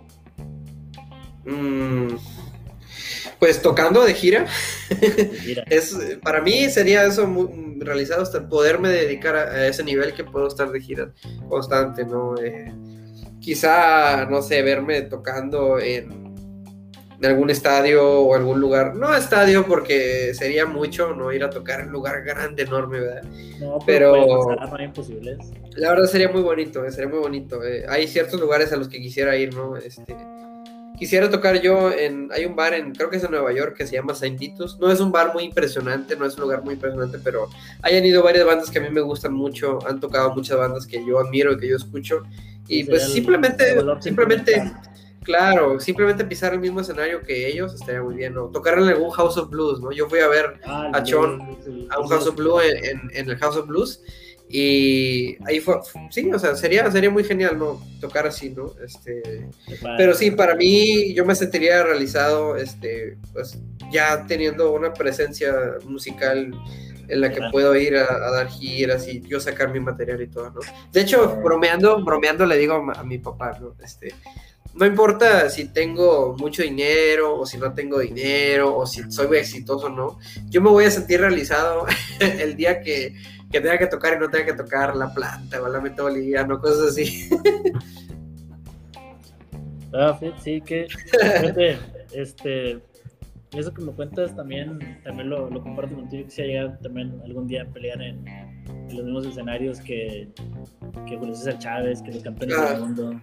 Mm, pues tocando de gira. es, para mí sería eso muy, realizado hasta poderme dedicar a, ese nivel que puedo estar de gira constante, ¿no? Eh, quizá, no sé, verme tocando en, algún estadio o algún lugar, no estadio porque sería mucho, ¿no? Ir a tocar en un lugar grande, enorme, ¿verdad? No, pero, La verdad sería muy bonito, eh, sería muy bonito. Eh. Hay ciertos lugares a los que quisiera ir, ¿no? Este, quisiera tocar yo en, hay un bar en, creo que es en Nueva York, que se llama Saint Titus. No es un bar muy impresionante, no es un lugar muy impresionante, pero hayan ido varias bandas que a mí me gustan mucho, han tocado muchas bandas que yo admiro y que yo escucho. Y pues simplemente, simplemente, claro, simplemente pisar el mismo escenario que ellos estaría muy bien, ¿no? Tocar en algún House of Blues, ¿no? Yo fui a ver ah, a John a un House of Blues en, en el House of Blues y ahí fue, sí, o sea, sería, sería muy genial, ¿no? Tocar así, ¿no? Este, pero sí, para mí yo me sentiría realizado, este, pues ya teniendo una presencia musical en la que puedo ir a, dar giras y yo sacar mi material y todo, ¿no? De hecho, bromeando, bromeando le digo a, mi papá, ¿no? Este, no importa si tengo mucho dinero o si no tengo dinero o si soy exitoso o no, yo me voy a sentir realizado el día que que tenga que tocar y no tenga que tocar la planta o la meta boliviana, cosas así. Ah, sí, que este, eso que me cuentas también, también lo, lo comparto contigo, que si llegar también algún día a pelear en, los mismos escenarios que, que Julio César Chávez, que los campeones del ah. mundo.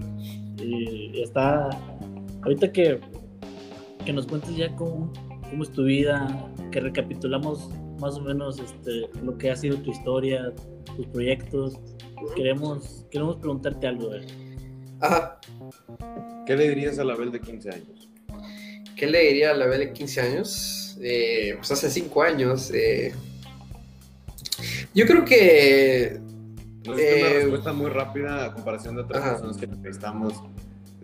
Y, está, ahorita que, que nos cuentes ya cómo, cómo es tu vida, que recapitulamos más o menos este, lo que ha sido tu historia, tus proyectos. Queremos, queremos preguntarte algo. Eh. Ajá. ¿Qué le dirías a la Bel de 15 años? ¿Qué le diría a la Bel de 15 años? Eh, pues hace 5 años. Eh, yo creo que... No es una respuesta muy rápida a comparación de otras personas que necesitamos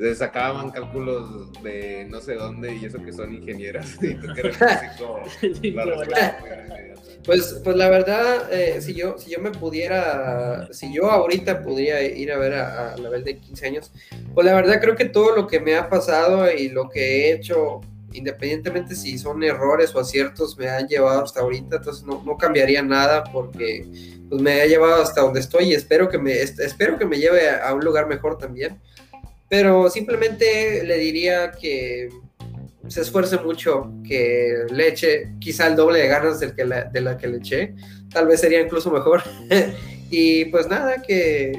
se sacaban cálculos de no sé dónde y eso que son ingenieras. Y tú que eres pues, pues la verdad, eh, si yo si yo me pudiera, si yo ahorita pudiera ir a ver a, la vez de 15 años, pues la verdad creo que todo lo que me ha pasado y lo que he hecho, independientemente si son errores o aciertos, me han llevado hasta ahorita, entonces no, no cambiaría nada porque pues me ha llevado hasta donde estoy y espero que me, espero que me lleve a un lugar mejor también pero simplemente le diría que se esfuerce mucho, que le eche quizá el doble de ganas del que de la que le eché, tal vez sería incluso mejor. y pues nada, que,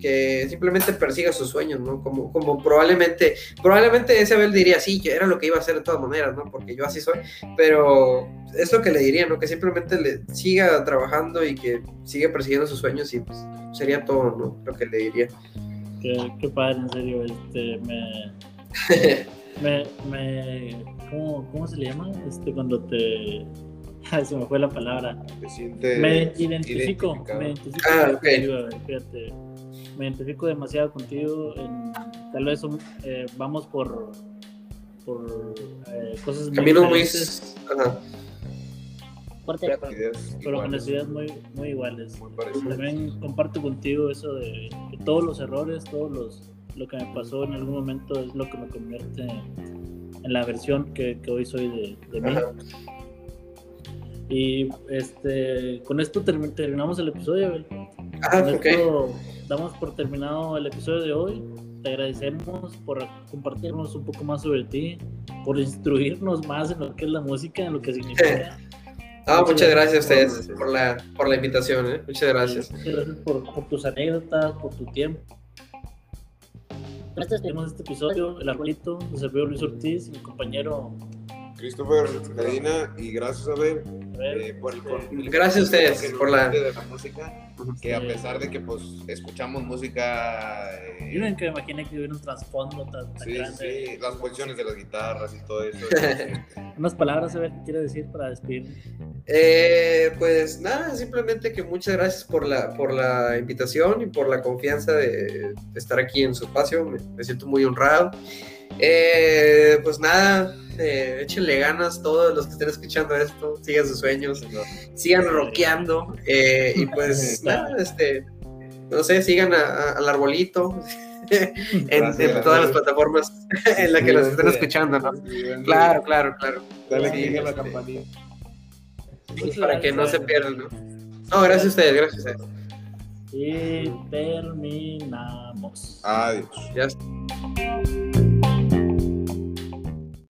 que simplemente persiga sus sueños, ¿no? Como, como probablemente, probablemente ese Abel diría, sí, que era lo que iba a hacer de todas maneras, ¿no? Porque yo así soy, pero es lo que le diría, ¿no? Que simplemente le siga trabajando y que siga persiguiendo sus sueños y pues sería todo, ¿no? Lo que le diría. Qué, padre, en serio. Este, me, me, me ¿cómo, ¿Cómo se le llama? Este, cuando te. se me fue la palabra. me identifico. Me identifico, ah, fíjate, me identifico demasiado contigo. En, tal vez eh, vamos por, por eh, cosas muy Caminos muy pero con ideas muy, muy iguales. También comparto contigo eso de que todos los errores, todos los lo que me pasó en algún momento es lo que me convierte en la versión que, que hoy soy de, de mí. Y este, con esto terminamos el episodio. damos por terminado el episodio de hoy. Te agradecemos por compartirnos un poco más sobre ti, por instruirnos más en lo que es la música, en lo que significa. Ah, muchas, gracias a ustedes por la, por la invitación, ¿eh? Muchas gracias. Muchas gracias por, por tus anécdotas, por tu tiempo. Gracias por este episodio, El Arbolito, José Luis Ortiz y mi compañero Christopher Medina, y gracias a ver Eh, por el, este, Gracias a ustedes por la... De la música, que a pesar de que pues escuchamos música... Eh... Yo nunca me imaginé que hubiera un trasfondo tan, sí, grande. Sí, las posiciones de las guitarras y todo eso. Unas palabras, a ver, ¿qué quiere decir para despedirme? Eh, pues nada, simplemente que muchas gracias por la, por la invitación y por la confianza de, estar aquí en su espacio. Me, siento muy honrado. Eh, pues nada, eh, échenle ganas todos los que estén escuchando esto, sigan sus sueños, sigan rockeando eh, y pues nada, este, no sé, sigan al arbolito. en, todas las plataformas en las que los estén escuchando, ¿no? Claro, claro, claro. Dale click a la este, campanita. para que no se pierdan, ¿no? No, gracias a ustedes, gracias a ustedes. Y terminamos. Adiós. Ya.